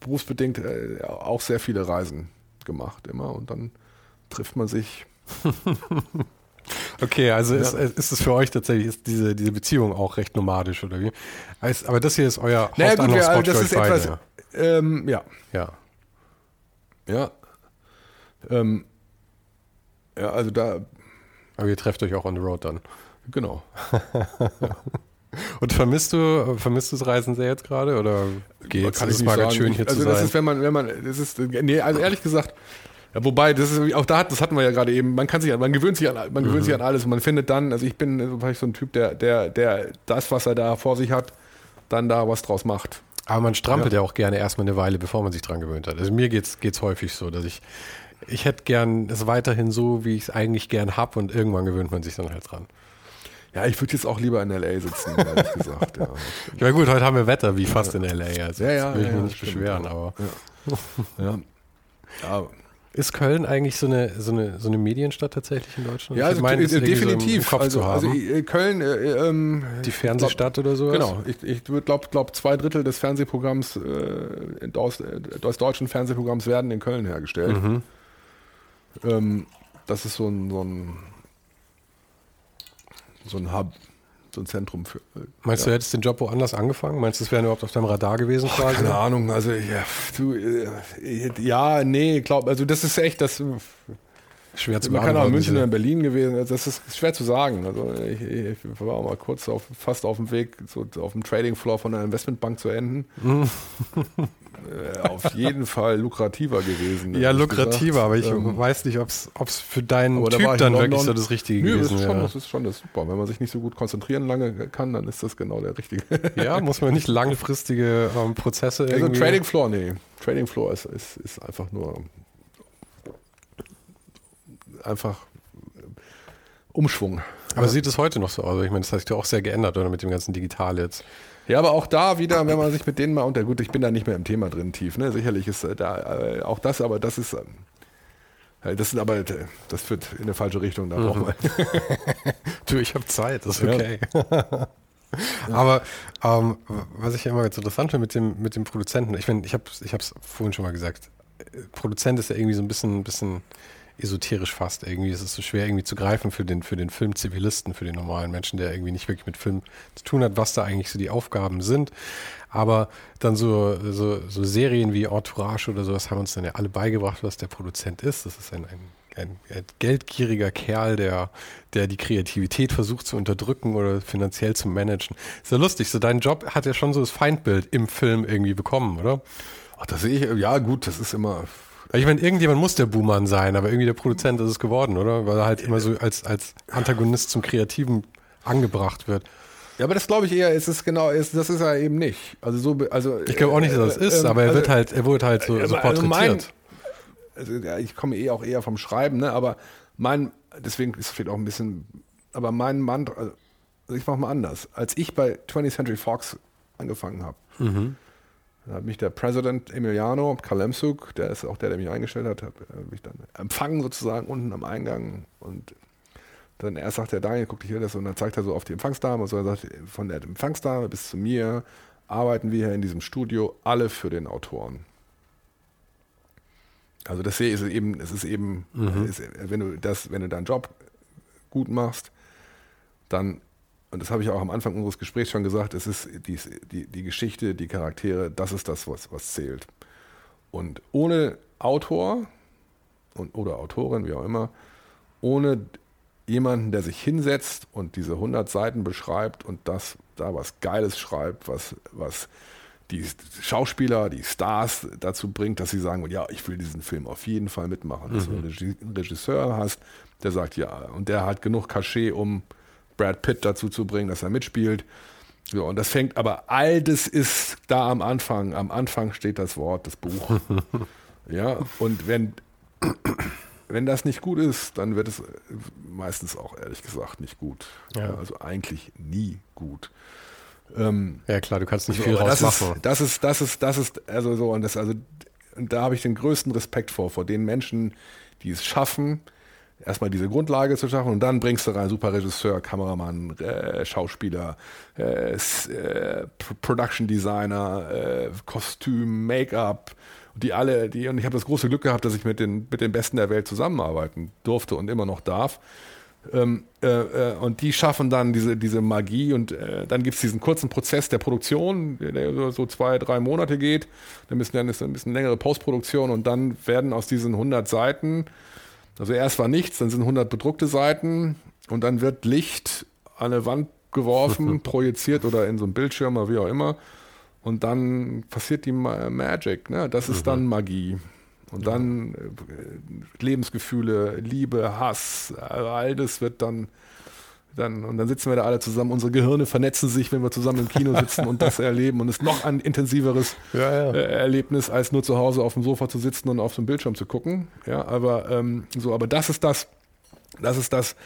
berufsbedingt äh, auch sehr viele Reisen gemacht immer und dann trifft man sich. Okay, also ist, ist es für euch tatsächlich ist diese, diese Beziehung auch recht nomadisch, oder wie? Aber das hier ist euer Naja, gut, wir, Hauptanlaufspot das ist beide. etwas, ähm, ja, Ja. ja, ähm, ja, also da, Aber ihr trefft euch auch on the road dann. Genau. Und vermisst du, vermisst du das Reisen sehr jetzt gerade? Oder geht's? Kann es mal ganz schön hier also zu das sein? ist, wenn man, wenn man, das ist, nee, also ehrlich gesagt, ja, wobei, das ist, auch da, das hatten wir ja gerade eben, man kann sich, an- man gewöhnt sich an, man gewöhnt Mhm. sich an alles und man findet dann, also ich bin vielleicht so ein Typ, der, der, der das, was er da vor sich hat, dann da was draus macht. Aber man strampelt ja. auch gerne erstmal eine Weile, bevor man sich dran gewöhnt hat. Also mir geht's, geht's häufig so, dass ich, ich hätte gern es weiterhin so, wie ich es eigentlich gern hab und irgendwann gewöhnt man sich dann halt dran. Ja, ich würde jetzt auch lieber in L.A. sitzen, ehrlich gesagt. Ja. Ja gut, heute haben wir Wetter wie fast in L.A. Also Ja, ja, will ich ja, mich nicht stimmt, beschweren, ja. aber Ja. Ja, ist Köln eigentlich so eine, so eine, so eine Medienstadt tatsächlich in Deutschland? ja Ich also meine, das irgendwie so im definitiv. Kopf also, zu also haben. äh, Köln, äh, ähm, die Fernsehstadt oder sowas? Genau, ich, ich glaube, glaub, zwei Drittel des Fernsehprogramms, äh, aus, äh, des deutschen Fernsehprogramms werden in Köln hergestellt. Mhm. Ähm, das ist so ein, so ein, so ein Hub, so ein Zentrum für. äh, Meinst du, du hättest den Job woanders angefangen? Meinst du, das wäre überhaupt auf deinem Radar gewesen quasi? Keine Ahnung, also ja, du, äh, ja nee, glaub, also das ist echt, das Schwer zu man kann auch in München oder in Berlin gewesen, das ist schwer zu sagen. Also ich, ich war auch mal kurz auf, fast auf dem Weg, so auf dem Trading Floor von einer Investmentbank zu enden. äh, auf jeden Fall lukrativer gewesen. Ja, lukrativer, aber ich ähm, weiß nicht, ob es für deinen Typ dann wirklich so das Richtige Nö, gewesen wäre. Das ist schon das super. Wenn man sich nicht so gut konzentrieren lange kann, dann ist das genau der Richtige. Ja, muss man nicht langfristige ähm, Prozesse also irgendwie... Trading Floor, nee. Trading Floor ist, ist, ist einfach nur einfach Umschwung. Aber ja. sieht es heute noch so aus? Ich meine, das hat sich ja auch sehr geändert, oder mit dem ganzen Digital jetzt. Ja, aber auch da wieder, wenn man sich mit denen mal unter, gut, ich bin da nicht mehr im Thema drin tief, ne? Sicherlich ist äh, da äh, auch das, aber das ist, äh, das sind aber, äh, das führt in eine falsche Richtung, da mhm. du, ich habe Zeit, das ist okay. Ja. Aber ähm, was ich ja immer ganz interessant finde mit dem, mit dem Produzenten, ich meine, ich habe es ich vorhin schon mal gesagt, Produzent ist ja irgendwie so ein bisschen, bisschen esoterisch fast irgendwie. Es ist so schwer irgendwie zu greifen für den, für den Filmzivilisten, für den normalen Menschen, der irgendwie nicht wirklich mit Film zu tun hat, was da eigentlich so die Aufgaben sind. Aber dann so, so, so Serien wie Entourage oder sowas haben uns dann ja alle beigebracht, was der Produzent ist. Das ist ein, ein ein, ein, geldgieriger Kerl, der, der die Kreativität versucht zu unterdrücken oder finanziell zu managen. Ist ja lustig, so dein Job hat ja schon so das Feindbild im Film irgendwie bekommen, oder? Ach, das sehe ich, ja gut, das ist immer, ich meine, irgendjemand muss der Buhmann sein, aber irgendwie der Produzent ist es geworden, oder? Weil er halt immer so als, als Antagonist zum Kreativen angebracht wird. Ja, aber das glaube ich eher, ist es genau, ist, das ist er eben nicht. Also so, also. Ich glaube auch nicht, dass das äh, ist, äh, aber er also, wird halt, er wurde halt so, so also porträtiert. Mein, also, ja, ich komme eh auch eher vom Schreiben, ne? Aber mein, deswegen ist es vielleicht auch ein bisschen, aber mein Mann, also ich mache mal anders. Als ich bei 20th Century Fox angefangen habe, mhm. Da hat mich der Präsident Emiliano Kalemsuk, der ist auch der, der mich eingestellt hat, hat äh, mich dann empfangen sozusagen unten am Eingang und dann erst sagt der Daniel, guck dich hier das und dann zeigt er so auf die Empfangsdame und so, er sagt, von der Empfangsdame bis zu mir arbeiten wir hier in diesem Studio alle für den Autoren. Also das sehe ich eben, es ist eben, mhm. ist, wenn du das, wenn du deinen Job gut machst, dann und das habe ich auch am Anfang unseres Gesprächs schon gesagt, es ist die, die, die Geschichte, die Charaktere, das ist das, was, was zählt. Und ohne Autor und, oder Autorin, wie auch immer, ohne jemanden, der sich hinsetzt und diese 100 Seiten beschreibt und das da was Geiles schreibt, was, was die Schauspieler, die Stars dazu bringt, dass sie sagen, ja, ich will diesen Film auf jeden Fall mitmachen. Mhm. Dass du einen Regisseur hast, der sagt, ja, und der hat genug Cachet, um Brad Pitt dazu zu bringen, dass er mitspielt. So, und das fängt, aber all das ist da am Anfang. Am Anfang steht das Wort, das Buch. ja, und wenn, wenn das nicht gut ist, dann wird es meistens auch ehrlich gesagt nicht gut. Ja. Also eigentlich nie gut. Ähm, ja klar, du kannst nicht so, viel rausmachen. Das ist, das ist, das ist, das ist, also so, und das, also, und da habe ich den größten Respekt vor, vor den Menschen, die es schaffen, erstmal diese Grundlage zu schaffen und dann bringst du rein super Regisseur, Kameramann, äh, Schauspieler, äh, äh, Production Designer, äh, Kostüm, Make-up, die alle, die und ich habe das große Glück gehabt, dass ich mit den mit den Besten der Welt zusammenarbeiten durfte und immer noch darf. Ähm, äh, und die schaffen dann diese, diese Magie und dann gibt es diesen kurzen Prozess der Produktion, der so zwei, drei Monate geht. Dann, müssen, dann ist ein bisschen längere Postproduktion und dann werden aus diesen 100 Seiten also erst war nichts, dann sind 100 bedruckte Seiten und dann wird Licht an eine Wand geworfen, projiziert oder in so einen Bildschirm oder wie auch immer. Und dann passiert die Magic. Ne? Das ist mhm. dann Magie. Und dann äh, Lebensgefühle, Liebe, Hass, all das wird dann dann, und dann sitzen wir da alle zusammen, unsere Gehirne vernetzen sich, wenn wir zusammen im Kino sitzen und das erleben. Und es ist noch ein intensiveres ja, ja. Äh, Erlebnis, als nur zu Hause auf dem Sofa zu sitzen und auf dem Bildschirm zu gucken. Ja, aber ähm, so, aber das ist das, das ist das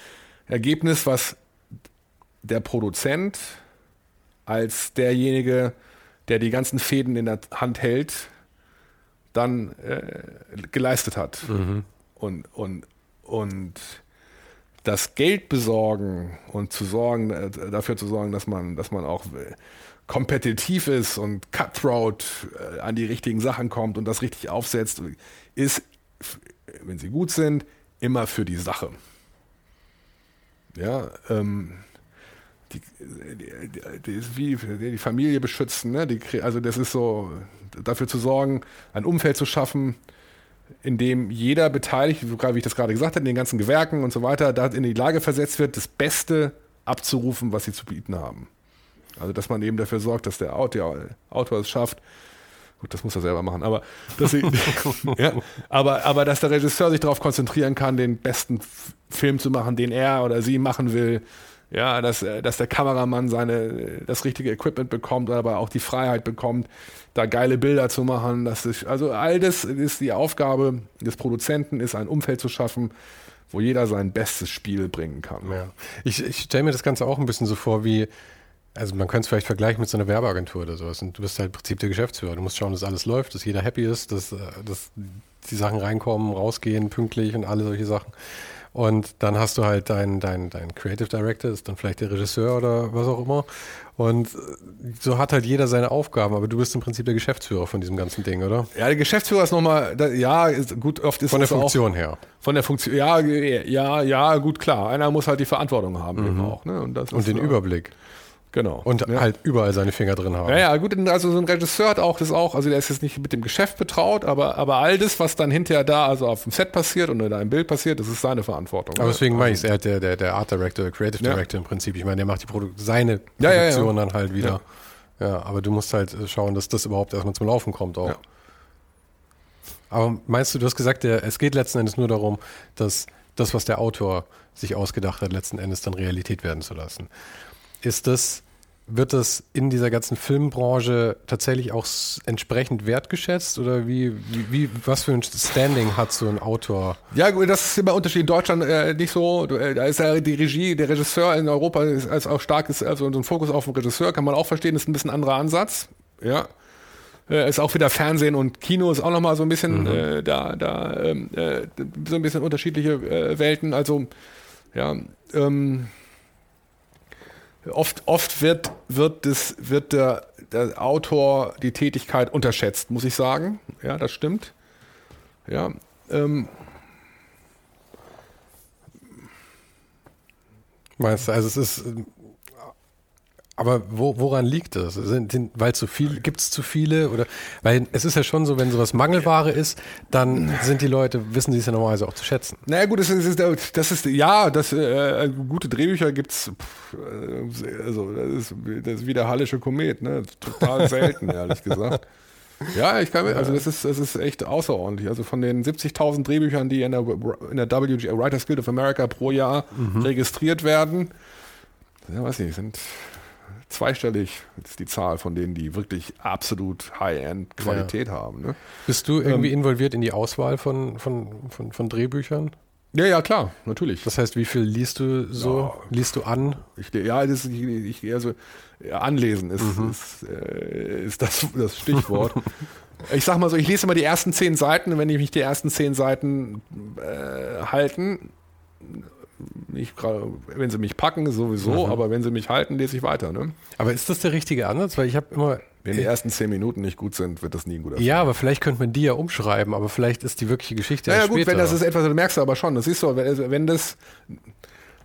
Ergebnis, was der Produzent als derjenige, der die ganzen Fäden in der Hand hält, dann äh, geleistet hat. Mhm. Und, und, und das Geld besorgen und zu sorgen, äh, dafür zu sorgen, dass man, dass man auch äh, kompetitiv ist und cutthroat äh, an die richtigen Sachen kommt und das richtig aufsetzt, ist, wenn sie gut sind, immer für die Sache. Ja, ähm, die, die, die, die Familie beschützen, ne? Die, also das ist so, dafür zu sorgen, ein Umfeld zu schaffen, in dem jeder beteiligt, wie ich das gerade gesagt habe, in den ganzen Gewerken und so weiter, da in die Lage versetzt wird, das Beste abzurufen, was sie zu bieten haben. Also dass man eben dafür sorgt, dass der Autor, es schafft, Gut, das muss er selber machen, aber dass, sie, ja, aber, aber dass der Regisseur sich darauf konzentrieren kann, den besten Film zu machen, den er oder sie machen will. Ja, dass, äh, dass der Kameramann seine, das richtige Equipment bekommt, aber auch die Freiheit bekommt, da geile Bilder zu machen. Dass ich, also all das ist die Aufgabe des Produzenten, ist ein Umfeld zu schaffen, wo jeder sein bestes Spiel bringen kann. Ja. Ich, ich stelle mir das Ganze auch ein bisschen so vor wie, also man könnte es vielleicht vergleichen mit so einer Werbeagentur oder sowas. Und du bist halt im Prinzip der Geschäftsführer. Du musst schauen, dass alles läuft, dass jeder happy ist, dass, äh, dass die Sachen reinkommen, rausgehen, pünktlich und alle solche Sachen. Und dann hast du halt deinen dein, dein Creative Director, ist dann vielleicht der Regisseur oder was auch immer. Und äh, so hat halt jeder seine Aufgaben, aber du bist im Prinzip der Geschäftsführer von diesem ganzen Ding, oder? Ja, der Geschäftsführer ist nochmal, ja, ist, gut, oft ist Von der Funktion auch, her. Von der Funktion, ja, ja, ja, gut, klar. Einer muss halt die Verantwortung haben mhm. eben auch. Ne? Und, und den Überblick. Genau. Und ja. halt überall seine Finger drin haben. Ja, ja, gut, also so ein Regisseur hat auch das auch, also der ist jetzt nicht mit dem Geschäft betraut, aber, aber all das, was dann hinterher da, also auf dem Set passiert und da im Bild passiert, das ist seine Verantwortung. Aber deswegen also, meine ich es, er hat der, der, der Art Director, der Creative Director ja. im Prinzip. Ich meine, der macht die Produ seine ja, Produktion dann halt wieder. Ja. aber du musst halt schauen, dass das überhaupt erstmal zum Laufen kommt auch. Aber meinst du, du hast gesagt, der, es geht letzten Endes nur darum, dass das, was der Autor sich ausgedacht hat, letzten Endes dann Realität werden zu lassen. Ist das wird das in dieser ganzen Filmbranche tatsächlich auch entsprechend wertgeschätzt oder wie, wie, was für ein Standing hat so ein Autor? Ja, das ist immer Unterschied. In Deutschland äh, nicht so. Äh, da ist ja die Regie, der Regisseur in Europa ist, ist auch stark, ist also so ein Fokus auf den Regisseur, kann man auch verstehen, ist ein bisschen anderer Ansatz. Ja. Äh, ist auch wieder Fernsehen und Kino ist auch nochmal so ein bisschen mhm. äh, da, da ähm, äh, so ein bisschen unterschiedliche Welten. Also ja, ähm, Oft, oft wird, wird, das, wird der, der Autor die Tätigkeit unterschätzt, muss ich sagen. Ja, das stimmt. Ja, ähm, Meinst du, also es ist aber wo, woran liegt das? Sind, sind, weil zu viel, gibt es zu viele? Oder weil es ist ja schon so, wenn sowas Mangelware ist, dann sind die Leute, wissen sie es ja normalerweise auch zu schätzen. Naja gut, das ist, das ist ja, das, äh, gute Drehbücher gibt's äh, also das ist, das ist wie der Hallische Komet, ne? Total selten, ehrlich gesagt. Ja, ich kann also das ist, das ist echt außerordentlich. Also von den 70.000 Drehbüchern, die in der, in der WG, Writers Guild of America pro Jahr mhm. registriert werden, ja, weiß nicht, sind zweistellig ist die Zahl von denen, die wirklich absolut High-End-Qualität ja. haben. Ne? Bist du irgendwie ähm, involviert in die Auswahl von, von, von, von Drehbüchern? Ja, ja, klar, natürlich. Das heißt, wie viel liest du so? Ja, liest du an? Ich, ja, das, ich, ich, also, anlesen ist, mhm. ist, äh, ist das, das Stichwort. ich sag mal so, ich lese immer die ersten zehn Seiten, wenn ich mich die ersten zehn Seiten äh, halten, ich, wenn sie mich packen, sowieso, mhm. aber wenn sie mich halten, lese ich weiter. Ne? Aber ist das der richtige Ansatz? Weil ich habe immer. Wenn die ersten zehn Minuten nicht gut sind, wird das nie ein guter Film. Ja, aber vielleicht könnte man die ja umschreiben, aber vielleicht ist die wirkliche Geschichte ja, ja gut, wenn das ist etwas, das merkst du aber schon. Das ist so, wenn, wenn das.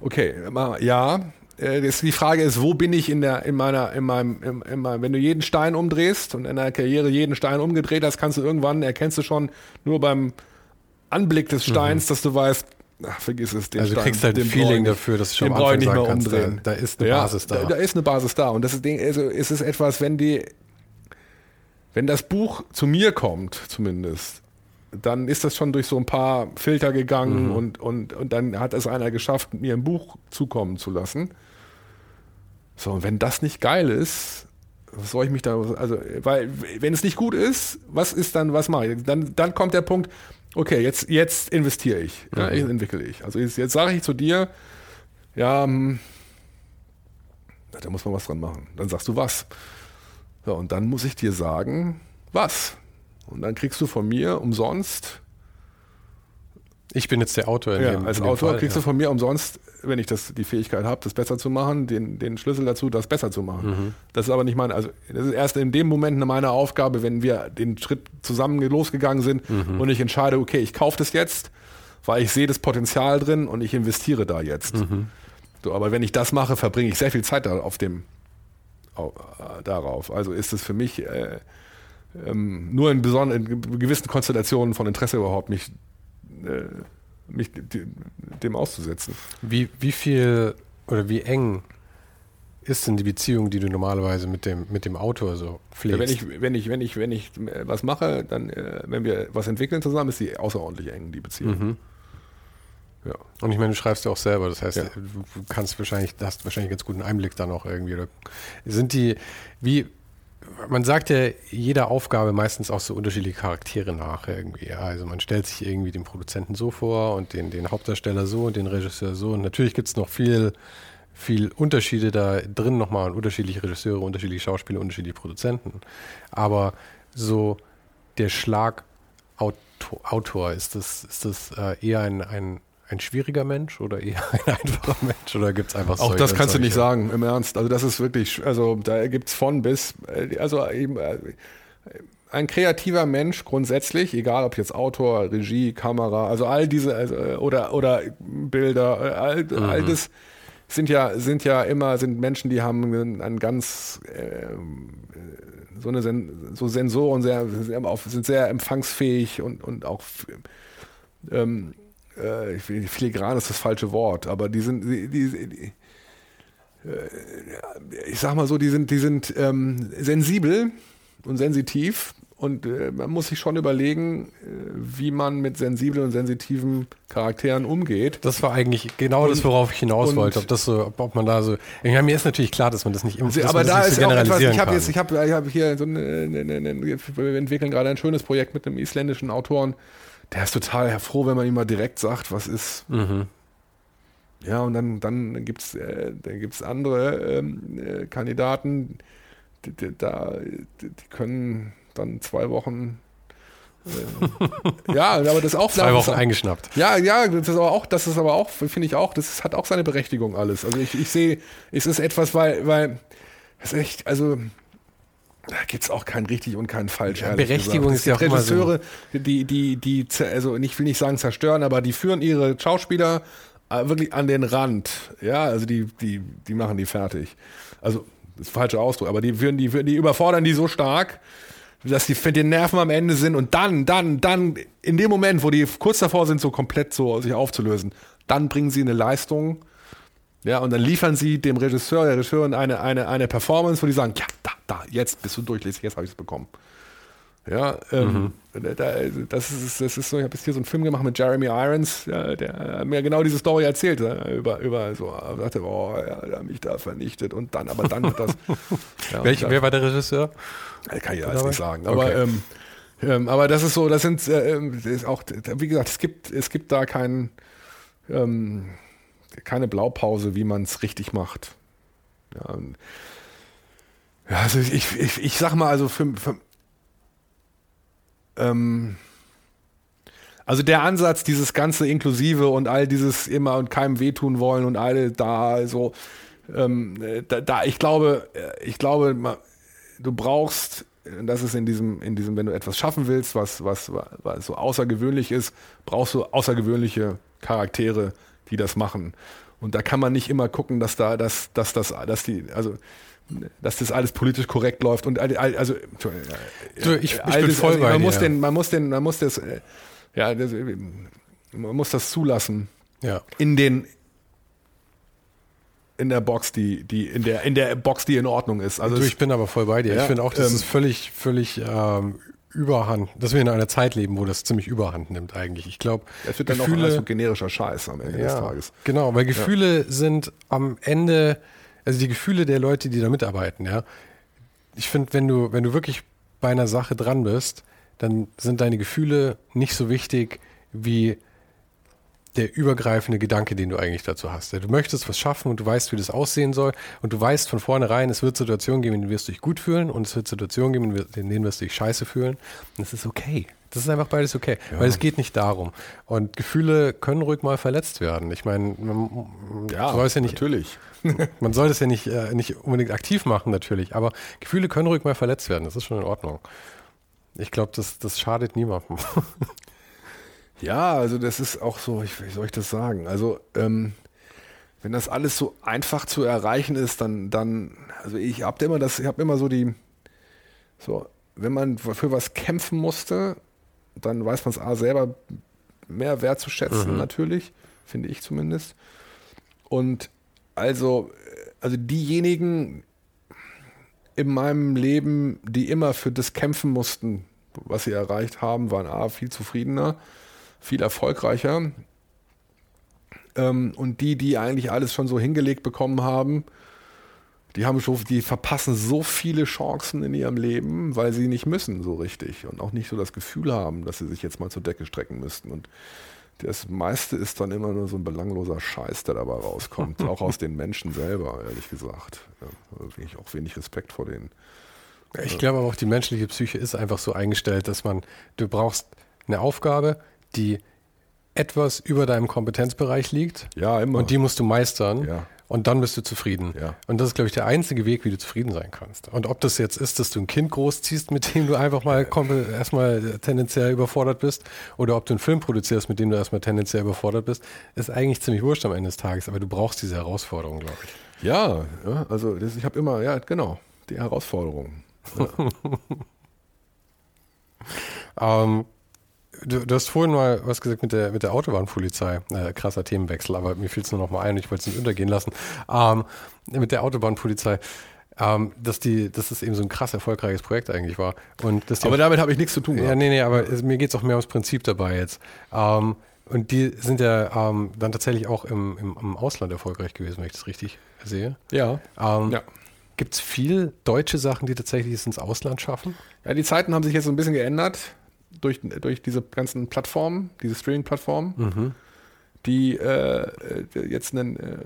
Okay, ja, äh, das, die Frage ist, wo bin ich in der, in meiner, in meinem, in, in meinem, wenn du jeden Stein umdrehst und in deiner Karriere jeden Stein umgedreht hast, kannst du irgendwann, erkennst du schon nur beim Anblick des Steins, mhm. dass du weißt, ach, vergiss es, den Also du kriegst halt ein Feeling dafür, dass du schon am Anfang nicht mehr umdrehen. Da, da, ist eine ja, Basis da. da. da. ist eine Basis da. Und das ist, also ist es etwas, wenn die, wenn das Buch zu mir kommt, zumindest, dann ist das schon durch so ein paar Filter gegangen mhm. und, und, und dann hat es einer geschafft, mir ein Buch zukommen zu lassen. So, und wenn das nicht geil ist, was soll ich mich da, also, weil, wenn es nicht gut ist, was ist dann, was mache ich? Dann, dann kommt der Punkt, okay, jetzt, jetzt investiere ich, ja, jetzt entwickle ich. Also jetzt, jetzt sage ich zu dir, ja, hm, da muss man was dran machen. Dann sagst du was. So, und dann muss ich dir sagen, was. Und dann kriegst du von mir umsonst ich bin jetzt der Autor. ja, dem, als Autor Fall, kriegst ja. du von mir umsonst, wenn ich das, die Fähigkeit habe, das besser zu machen, den, den Schlüssel dazu, das besser zu machen. Mhm. Das ist aber nicht meine, also das ist erst in dem Moment meine Aufgabe, wenn wir den Schritt zusammen losgegangen sind mhm. und ich entscheide, okay, ich kaufe das jetzt, weil ich sehe das Potenzial drin und ich investiere da jetzt. Mhm. So, aber wenn ich das mache, verbringe ich sehr viel Zeit auf dem, auf, äh, darauf. Also ist es für mich äh, ähm, nur in, in gewissen Konstellationen von Interesse überhaupt, mich äh, mich dem auszusetzen. Wie, wie viel oder wie eng ist denn die Beziehung, die du normalerweise mit dem, mit dem Autor so pflegst? Ja, wenn ich, wenn ich, wenn ich, wenn ich äh, was mache, dann, äh, wenn wir was entwickeln zusammen, ist die außerordentlich eng, die Beziehung. Mhm. Ja. Und ich meine, du schreibst ja auch selber, das heißt, ja. du kannst wahrscheinlich, hast wahrscheinlich ganz guten Einblick da noch irgendwie. Oder sind die, wie, man sagt ja jeder Aufgabe meistens auch so unterschiedliche Charaktere nach irgendwie. Also man stellt sich irgendwie den Produzenten so vor und den, den Hauptdarsteller so und den Regisseur so. Und natürlich gibt es noch viel viel Unterschiede da drin nochmal und unterschiedliche Regisseure, unterschiedliche Schauspieler, unterschiedliche Produzenten. Aber so der Schlag Autor, ist das, ist das äh, eher ein, ein, ein schwieriger Mensch oder eher ein einfacher Mensch oder gibt es einfach Auch das kannst du nicht sagen, im Ernst. Also das ist wirklich, also da gibt es von bis, äh, also eben äh, ein kreativer Mensch grundsätzlich, egal ob jetzt Autor, Regie, Kamera, also all diese, also, oder, oder Bilder, all, mhm. all das sind ja, sind ja immer, sind Menschen, die haben ein ganz äh, so eine Sen so Sensoren sehr, sind sehr empfangsfähig und, und auch ähm, äh, filigran ist das falsche Wort, aber die sind die, die, die äh, ich sag mal so, die sind, die sind ähm, sensibel und sensitiv und äh, man muss sich schon überlegen, äh, wie man mit sensiblen und sensitiven Charakteren umgeht. Das war eigentlich genau und, das, worauf ich hinaus wollte. Ob, das so, ob man da so. Ich meine, mir ist natürlich klar, dass man das nicht immer also, Aber da ist so auch etwas, ich habe jetzt, ich habe ich hab hier so eine, wir entwickeln gerade ein schönes Projekt mit einem isländischen Autoren. Der ist total froh, wenn man ihm mal direkt sagt, was ist. Mhm. Ja, und dann, dann gibt es äh, andere ähm, äh, Kandidaten, die, die, da, die, die können dann zwei Wochen äh, ja, aber das ist auch zwei Wochen eingeschnappt. Ja, ja, das ist aber auch, das ist aber auch, finde ich auch, das hat auch seine Berechtigung alles. Also ich, ich sehe, es ist etwas, weil, weil es echt, also da gibt es auch kein richtig und kein falsch. Ja, Berechtigung gesagt. ist ja auch Regisseure, so. die, die, die, also ich will nicht sagen zerstören, aber die führen ihre Schauspieler äh, wirklich an den Rand. Ja, also die, die, die machen die fertig. Also das ist falscher Ausdruck, aber die führen die, die überfordern die so stark, dass die mit den Nerven am Ende sind und dann, dann, dann, in dem Moment, wo die kurz davor sind, so komplett so sich aufzulösen, dann bringen sie eine Leistung, ja, und dann liefern sie dem Regisseur, der Regisseurin eine, eine, eine Performance, wo die sagen, ja, da, da, jetzt bist du durchlässig, jetzt habe ich es bekommen. Ja, ähm, mhm. da, das ist, das ist so, ich habe jetzt hier so einen Film gemacht mit Jeremy Irons, ja, der mir genau diese Story erzählt, über, über so, sagte, oh, ja, der hat mich da vernichtet und dann, aber dann hat das. Ja, Welch, wer war der Regisseur? Kann ich alles nicht sagen. Aber, okay. ähm, ähm, aber das ist so, das sind äh, das ist auch, wie gesagt, es gibt, es gibt da kein, ähm, keine Blaupause, wie man es richtig macht. Ja, ja, also ich, ich, ich sag mal, also für, für ähm, also der Ansatz, dieses ganze Inklusive und all dieses immer und keinem wehtun wollen und alle da so, ähm, da, da, ich glaube, ich glaube, du brauchst, das ist in diesem, in diesem, wenn du etwas schaffen willst, was, was, was so außergewöhnlich ist, brauchst du außergewöhnliche Charaktere, die das machen. Und da kann man nicht immer gucken, dass da, dass, dass das, dass die, also dass das alles politisch korrekt läuft und also so, ich, ich bin voll also, man muss den man muss den man muss das ja das, man muss das zulassen ja. in den in der Box die die in der in der Box die in Ordnung ist also du, ich bin aber voll bei dir ja, ich finde auch das ähm, ist völlig völlig ähm, Überhand, dass wir in einer Zeit leben, wo das ziemlich Überhand nimmt eigentlich. Ich glaube, es wird dann Gefühle, auch alles so generischer Scheiß am Ende ja, des Tages. Genau, weil Gefühle ja. sind am Ende also die Gefühle der Leute, die da mitarbeiten, ja. Ich finde, wenn du, wenn du wirklich bei einer Sache dran bist, dann sind deine Gefühle nicht so wichtig wie der übergreifende Gedanke, den du eigentlich dazu hast. Du möchtest was schaffen und du weißt, wie das aussehen soll und du weißt von vornherein, es wird Situationen geben, in denen wirst du dich gut fühlen und es wird Situationen geben, in denen wirst du dich scheiße fühlen. Und das ist okay. Das ist einfach beides okay, ja. weil es geht nicht darum. Und Gefühle können ruhig mal verletzt werden. Ich meine, ja, soll es ja nicht, natürlich. man soll das ja nicht, äh, nicht unbedingt aktiv machen, natürlich, aber Gefühle können ruhig mal verletzt werden. Das ist schon in Ordnung. Ich glaube, das, das schadet niemandem. ja, also das ist auch so, ich, wie soll ich das sagen? Also, ähm, wenn das alles so einfach zu erreichen ist, dann, dann, also ich habe immer das, ich habe immer so die, so, wenn man für was kämpfen musste, dann weiß man es A selber mehr wertzuschätzen, mhm. natürlich, finde ich zumindest. Und also, also diejenigen in meinem Leben, die immer für das kämpfen mussten, was sie erreicht haben, waren A, viel zufriedener, viel erfolgreicher. Ähm, und die, die eigentlich alles schon so hingelegt bekommen haben, die haben schon, die verpassen so viele Chancen in ihrem Leben, weil sie nicht müssen so richtig und auch nicht so das Gefühl haben, dass sie sich jetzt mal zur Decke strecken müssten. Und das meiste ist dann immer nur so ein belangloser Scheiß, der dabei rauskommt, auch aus den Menschen selber, ehrlich gesagt. Ja, also ich auch wenig Respekt vor denen. Ich glaube aber auch, die menschliche Psyche ist einfach so eingestellt, dass man, du brauchst eine Aufgabe, die etwas über deinem Kompetenzbereich liegt. Ja, immer. Und die musst du meistern. Ja. Und dann bist du zufrieden. Ja. Und das ist, glaube ich, der einzige Weg, wie du zufrieden sein kannst. Und ob das jetzt ist, dass du ein Kind großziehst, mit dem du einfach mal erstmal tendenziell überfordert bist, oder ob du einen Film produzierst, mit dem du erstmal tendenziell überfordert bist, ist eigentlich ziemlich wurscht am Ende des Tages. Aber du brauchst diese Herausforderung, glaube ich. Ja, ja also das, ich habe immer, ja, genau, die Herausforderung. Ja. ähm, Du, du, hast vorhin mal was gesagt mit der, mit der Autobahnpolizei. Äh, krasser Themenwechsel, aber mir fiel es nur noch mal ein und ich wollte es nicht untergehen lassen. Ähm, mit der Autobahnpolizei. Ähm, dass, die, dass das eben so ein krass erfolgreiches Projekt eigentlich war. Und dass aber damit habe ich nichts zu tun. Ja, nee, nee, aber es, mir geht es auch mehr ums Prinzip dabei jetzt. Ähm, und die sind ja ähm, dann tatsächlich auch im, im, im, Ausland erfolgreich gewesen, wenn ich das richtig sehe. Ja. Ähm, ja. Gibt es viel deutsche Sachen, die tatsächlich es ins Ausland schaffen? Ja, die Zeiten haben sich jetzt so ein bisschen geändert durch, durch diese ganzen Plattformen, diese Streaming-Plattformen, mhm. die äh, jetzt einen, äh,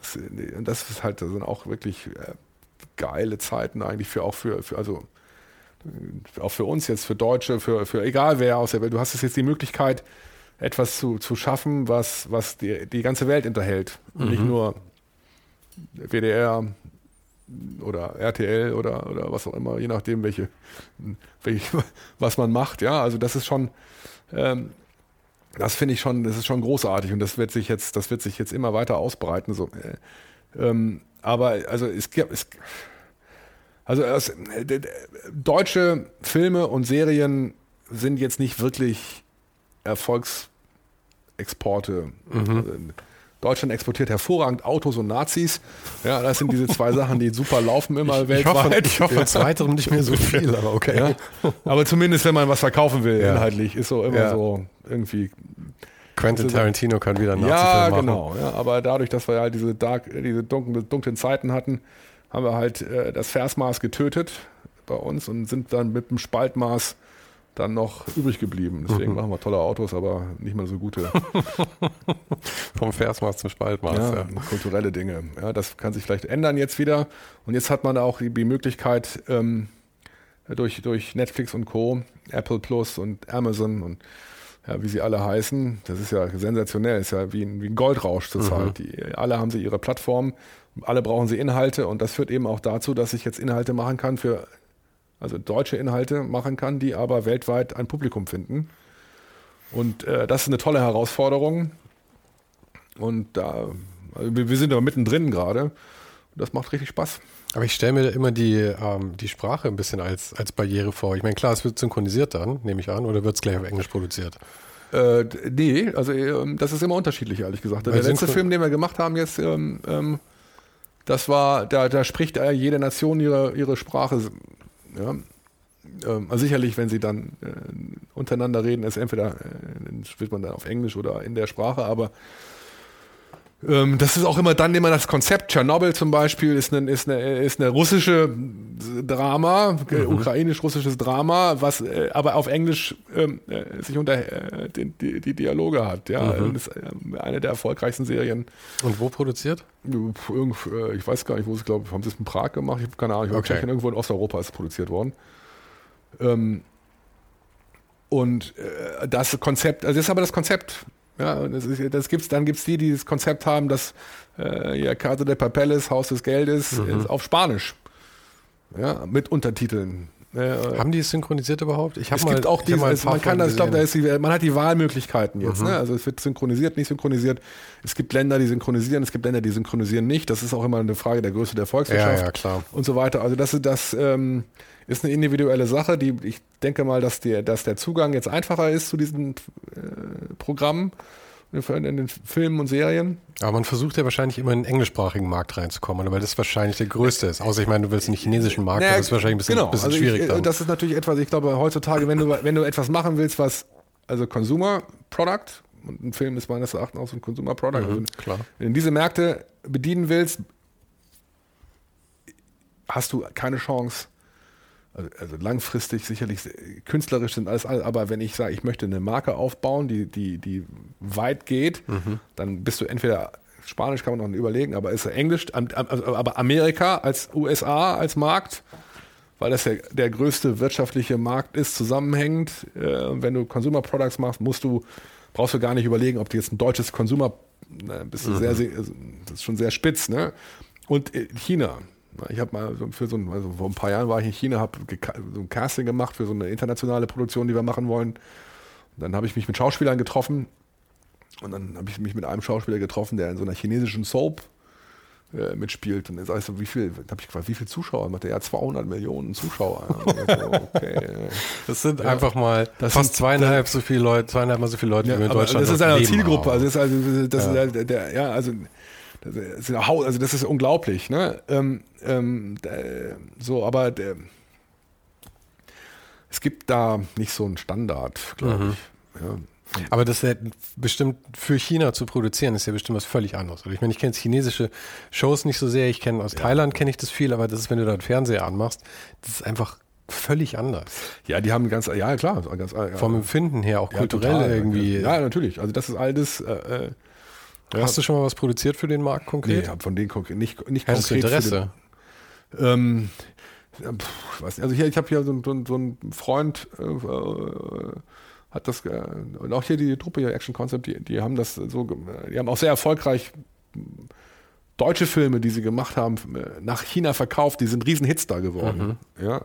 das, das ist halt, das sind auch wirklich äh, geile Zeiten eigentlich für auch für, für also auch für uns jetzt, für Deutsche, für, für egal wer aus der Welt. Du hast jetzt die Möglichkeit, etwas zu, zu schaffen, was, was die, die ganze Welt unterhält. Und nicht nur WDR, oder RTL oder, oder was auch immer, je nachdem, welche, welche, was man macht. Ja, also das ist schon, ähm, das finde ich schon, das ist schon großartig und das wird sich jetzt, das wird sich jetzt immer weiter ausbreiten. So. Äh, ähm, aber also es gibt, es, also es, äh, deutsche Filme und Serien sind jetzt nicht wirklich Erfolgsexporte. Mhm. Also, Deutschland exportiert hervorragend Autos und Nazis. Ja, das sind diese zwei Sachen, die super laufen immer ich, weltweit. Ich hoffe, ich hoffe ja. zweiterem nicht mehr so viel, aber okay. Ja. Aber zumindest, wenn man was verkaufen will, ja. inhaltlich, ist so immer Ja. so irgendwie. Quentin Tarantino kann wieder einen Ja, machen. genau. Ja, aber dadurch, dass wir halt diese, dark, diese dunklen, dunklen Zeiten hatten, haben wir halt äh, das Versmaß getötet bei uns und sind dann mit dem Spaltmaß dann noch übrig geblieben. Deswegen Mhm. machen wir tolle Autos, aber nicht mehr so gute. Vom Versmaß zum Spaltmaß. Ja, Ja. kulturelle Dinge. Ja, das kann sich vielleicht ändern jetzt wieder. Und jetzt hat man auch die, die Möglichkeit, ähm, durch, durch Netflix und Co., Apple Plus und Amazon und ja, wie sie alle heißen, das ist ja sensationell, ist ja wie ein, wie ein Goldrausch zurzeit. Die, alle haben sie ihre Plattform, alle brauchen sie Inhalte und das führt eben auch dazu, dass ich jetzt Inhalte machen kann für, also deutsche Inhalte machen kann, die aber weltweit ein Publikum finden. Und äh, das ist eine tolle Herausforderung. Und da, also wir, wir sind aber mittendrin gerade. Und das macht richtig Spaß. Aber ich stelle mir immer die, ähm, die Sprache ein bisschen als, als Barriere vor. Ich meine, klar, es wird synchronisiert dann, nehme ich an, oder wird es gleich auf Englisch produziert? Äh, nee, also ähm, das ist immer unterschiedlich, ehrlich gesagt. Der Weil letzte Synchro- Film, den wir gemacht haben jetzt, ähm, ähm, das war, da, da spricht äh, jede Nation ihre, ihre Sprache. Ja. Ähm, also sicherlich, wenn sie dann äh, untereinander reden, ist entweder äh, spricht man dann auf Englisch oder in der Sprache, aber das ist auch immer dann immer das Konzept. Tschernobyl zum Beispiel ist eine, ist eine, ist eine russische Drama, äh, ukrainisch-russisches Drama, was äh, aber auf Englisch ähm, äh, sich unter äh, die, die Dialoge hat. Ja, Mhm. das ist äh, eine der erfolgreichsten Serien. Und wo produziert? Äh, ich weiß gar nicht, wo es glaube, haben sie es in Prag gemacht? Ich habe keine Ahnung. Ich Okay. irgendwo in Osteuropa ist es produziert worden. Ähm, und äh, das Konzept, also das ist aber das Konzept. Ja, und das ist, das gibt's, dann gibt es die, die das Konzept haben, dass äh, ja, Casa de Papeles, Haus des Geldes, Mhm. auf Spanisch. Ja, mit Untertiteln. Äh, Haben die es synchronisiert überhaupt? Ich hab es mal, gibt auch paar man kann das, ich glaube, da ist die, man hat die Wahlmöglichkeiten jetzt. Mhm. Ne? Also es wird synchronisiert, nicht synchronisiert. Es gibt Länder, die synchronisieren, es gibt Länder, die synchronisieren nicht. Das ist auch immer eine Frage der Größe der Ja, Volkswirtschaft ja, klar. und so weiter. Also das, ist- das ähm, ist eine individuelle Sache, die ich denke mal, dass der, dass der Zugang jetzt einfacher ist zu diesen äh, Programmen. in den Filmen und Serien. Aber man versucht ja wahrscheinlich immer in den englischsprachigen Markt reinzukommen, weil das wahrscheinlich der größte ist. Außer ich meine, du willst einen chinesischen Markt, naja, das ist wahrscheinlich ein bisschen, genau. bisschen also schwierig. Ich, dann. Das ist natürlich etwas, ich glaube, heutzutage, wenn du, wenn du etwas machen willst, was, also Consumer Product, und ein Film ist meines Erachtens auch so ein Consumer Product, mhm, also, klar. wenn du diese Märkte bedienen willst, hast du keine Chance, also, also langfristig sicherlich künstlerisch sind alles, aber wenn ich sage, ich möchte eine Marke aufbauen, die, die, die weit geht, mhm. dann bist du entweder Spanisch kann man noch überlegen, aber ist Englisch, also, aber Amerika als USA als Markt, weil das ja der größte wirtschaftliche Markt ist, zusammenhängend. Äh, wenn du Consumer Products machst, musst du, brauchst du gar nicht überlegen, ob du jetzt ein deutsches Consumer, ne, bist du mhm. sehr, sehr, das ist schon sehr spitz, ne? Und äh, China, ich habe mal für so ein, also vor ein paar Jahren war ich in China, habe so ein Casting gemacht für so eine internationale Produktion, die wir machen wollen. Und dann habe ich mich mit Schauspielern getroffen und dann habe ich mich mit einem Schauspieler getroffen, der in so einer chinesischen Soap äh, mitspielt. Und dann sag ich so, wie viel, habe ich gefragt, wie viele Zuschauer? Macht er ja 200 Millionen Zuschauer. okay. Das sind ja. einfach mal das fast sind, zweieinhalb so viele Leute, zweieinhalb mal so viele Leute, ja, wie wir in Deutschland Das ist eine Zielgruppe. Also das ist also das ja. ist der, der, ja also also das ist unglaublich, ne? Ähm, ähm, so, aber der, es gibt da nicht so einen Standard, glaube mhm. ich. Ja. Aber das ist ja bestimmt für China zu produzieren, ist ja bestimmt was völlig anderes. ich meine, ich kenne chinesische Shows nicht so sehr. Ich kenne aus ja. Thailand kenne ich das viel, aber das ist, wenn du da einen Fernseher anmachst, das ist einfach völlig anders. Ja, die haben ganz, ja klar, ganz, ja, vom Empfinden her auch kulturell total, irgendwie. Ja, natürlich. Also das ist alles. Äh, äh ja. Hast du schon mal was produziert für den Markt konkret? Nee, von denen konkret nicht, nicht Hast konkret. Interesse? Den, ähm, pff, weiß nicht. Also hier, ich habe hier so, so, so einen Freund, äh, äh, hat das, äh, und auch hier die Truppe hier, Action Concept, die, die haben das so, die haben auch sehr erfolgreich deutsche Filme, die sie gemacht haben, nach China verkauft, die sind Riesenhits da geworden. Mhm. Ja.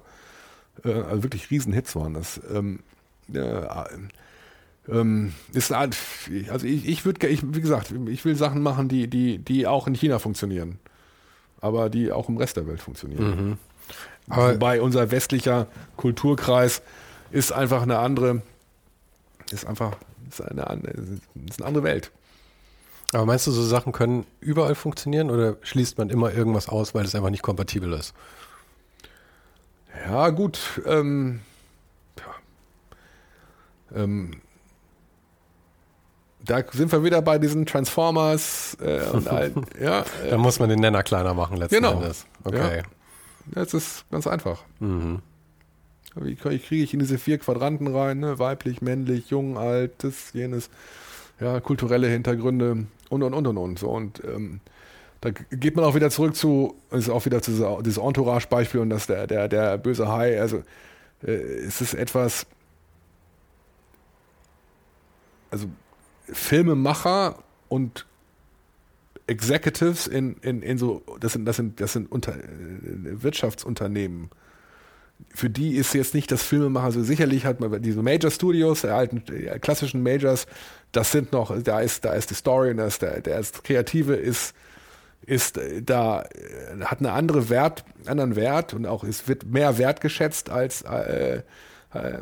Äh, also wirklich Riesenhits waren das. Ähm, ja, ähm, ist eine Art, also ich, ich würde, ich, wie gesagt, ich will Sachen machen, die, die, die auch in China funktionieren, aber die auch im Rest der Welt funktionieren. Mhm. Aber Wobei unser westlicher Kulturkreis ist einfach eine andere, ist einfach ist eine, ist eine andere Welt. Aber meinst du, so Sachen können überall funktionieren oder schließt man immer irgendwas aus, weil es einfach nicht kompatibel ist? Ja, gut. Ähm, ja. Ähm, da sind wir wieder bei diesen Transformers äh, und all, ja. Äh, da muss man den Nenner kleiner machen letzten genau. Endes. Okay. Ja. Das ist ganz einfach. Mhm. Wie kriege ich in diese vier Quadranten rein? Ne? Weiblich, männlich, jung, alt, das, jenes. Ja, kulturelle Hintergründe und und und und und. So, und ähm, da geht man auch wieder zurück zu, ist auch wieder zu dieser, dieses Entourage-Beispiel und das der, der, der böse Hai. Also äh, es ist etwas, also Filmemacher und Executives in, in, in so, das sind, das sind, das sind Unter, äh, Wirtschaftsunternehmen. Für die ist jetzt nicht das Filmemacher so sicherlich hat man diese Major Studios, der alten der klassischen Majors, das sind noch, da ist, da ist die Story und das, der, der ist Kreative ist, ist da, äh, hat eine andere Wert, anderen Wert und auch es wird mehr wertgeschätzt als äh, äh,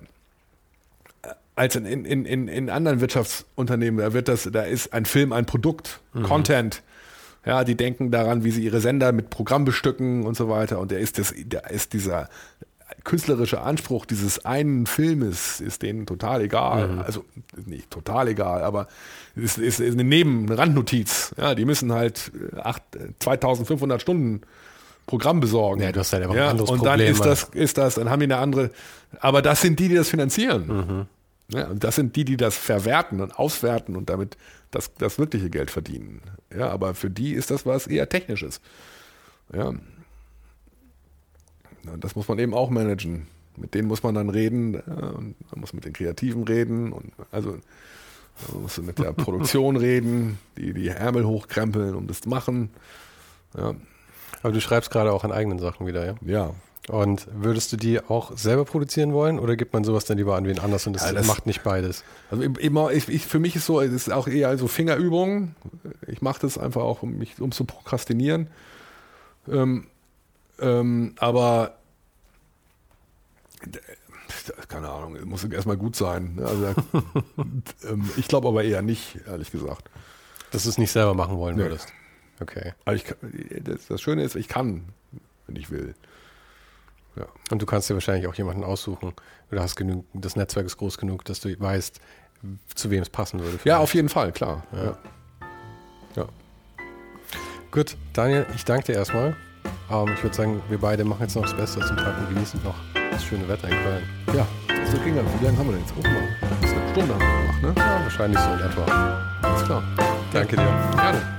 als in, in, in, in anderen Wirtschaftsunternehmen. Da wird das, da ist ein Film ein Produkt, mhm. Content. Ja, die denken daran, wie sie ihre Sender mit Programm bestücken und so weiter. Und der ist das, der ist dieser künstlerische Anspruch dieses einen Filmes ist denen total egal. Mhm. Also nicht total egal, aber es ist, ist, eine Neben, eine Randnotiz. Ja, die müssen halt 8, 2500 Stunden Programm besorgen. Ja, du hast halt einfach ja, ein anderes und Problem. Und dann ist das, ist das, dann haben die eine andere, aber das sind die, die das finanzieren. Mhm. Ja, und das sind die, die das verwerten und auswerten und damit das, das wirkliche Geld verdienen. Ja, aber für die ist das was eher Technisches. Ja. Und das muss man eben auch managen. Mit denen muss man dann reden, und man muss mit den Kreativen reden und also man muss mit der Produktion reden, die die Ärmel hochkrempeln und das machen. Ja. Aber du schreibst gerade auch an eigenen Sachen wieder, ja? Ja, und würdest du die auch selber produzieren wollen oder gibt man sowas dann lieber an wen anders und das, ja, das macht nicht beides? Also immer, ich, ich, für mich ist so, es ist auch eher so Fingerübung. Ich mache das einfach auch, um mich um zu prokrastinieren. Ähm, ähm, aber keine Ahnung, muss erstmal gut sein. Also, ähm, ich glaube aber eher nicht, ehrlich gesagt. Dass du es nicht selber machen wollen Nee. würdest. Okay. Aber ich, kann- das, das Schöne ist, ich kann, wenn ich will. Und du kannst dir wahrscheinlich auch jemanden aussuchen. Oder hast genug, das Netzwerk ist groß genug, dass du weißt, zu wem es passen würde. Ja, auf jeden Fall, klar. Ja. Ja. Gut, Daniel, ich danke dir erstmal. Ähm, ich würde sagen, wir beide machen jetzt noch das Beste zum Tag und genießen noch das schöne Wetter in Köln. ja, so ging das. Wie lange haben wir denn jetzt? Guck mal, das ist eine Stunde haben wir gemacht, ne? Ja, wahrscheinlich so in etwa. Alles klar. Danke dir. Gerne.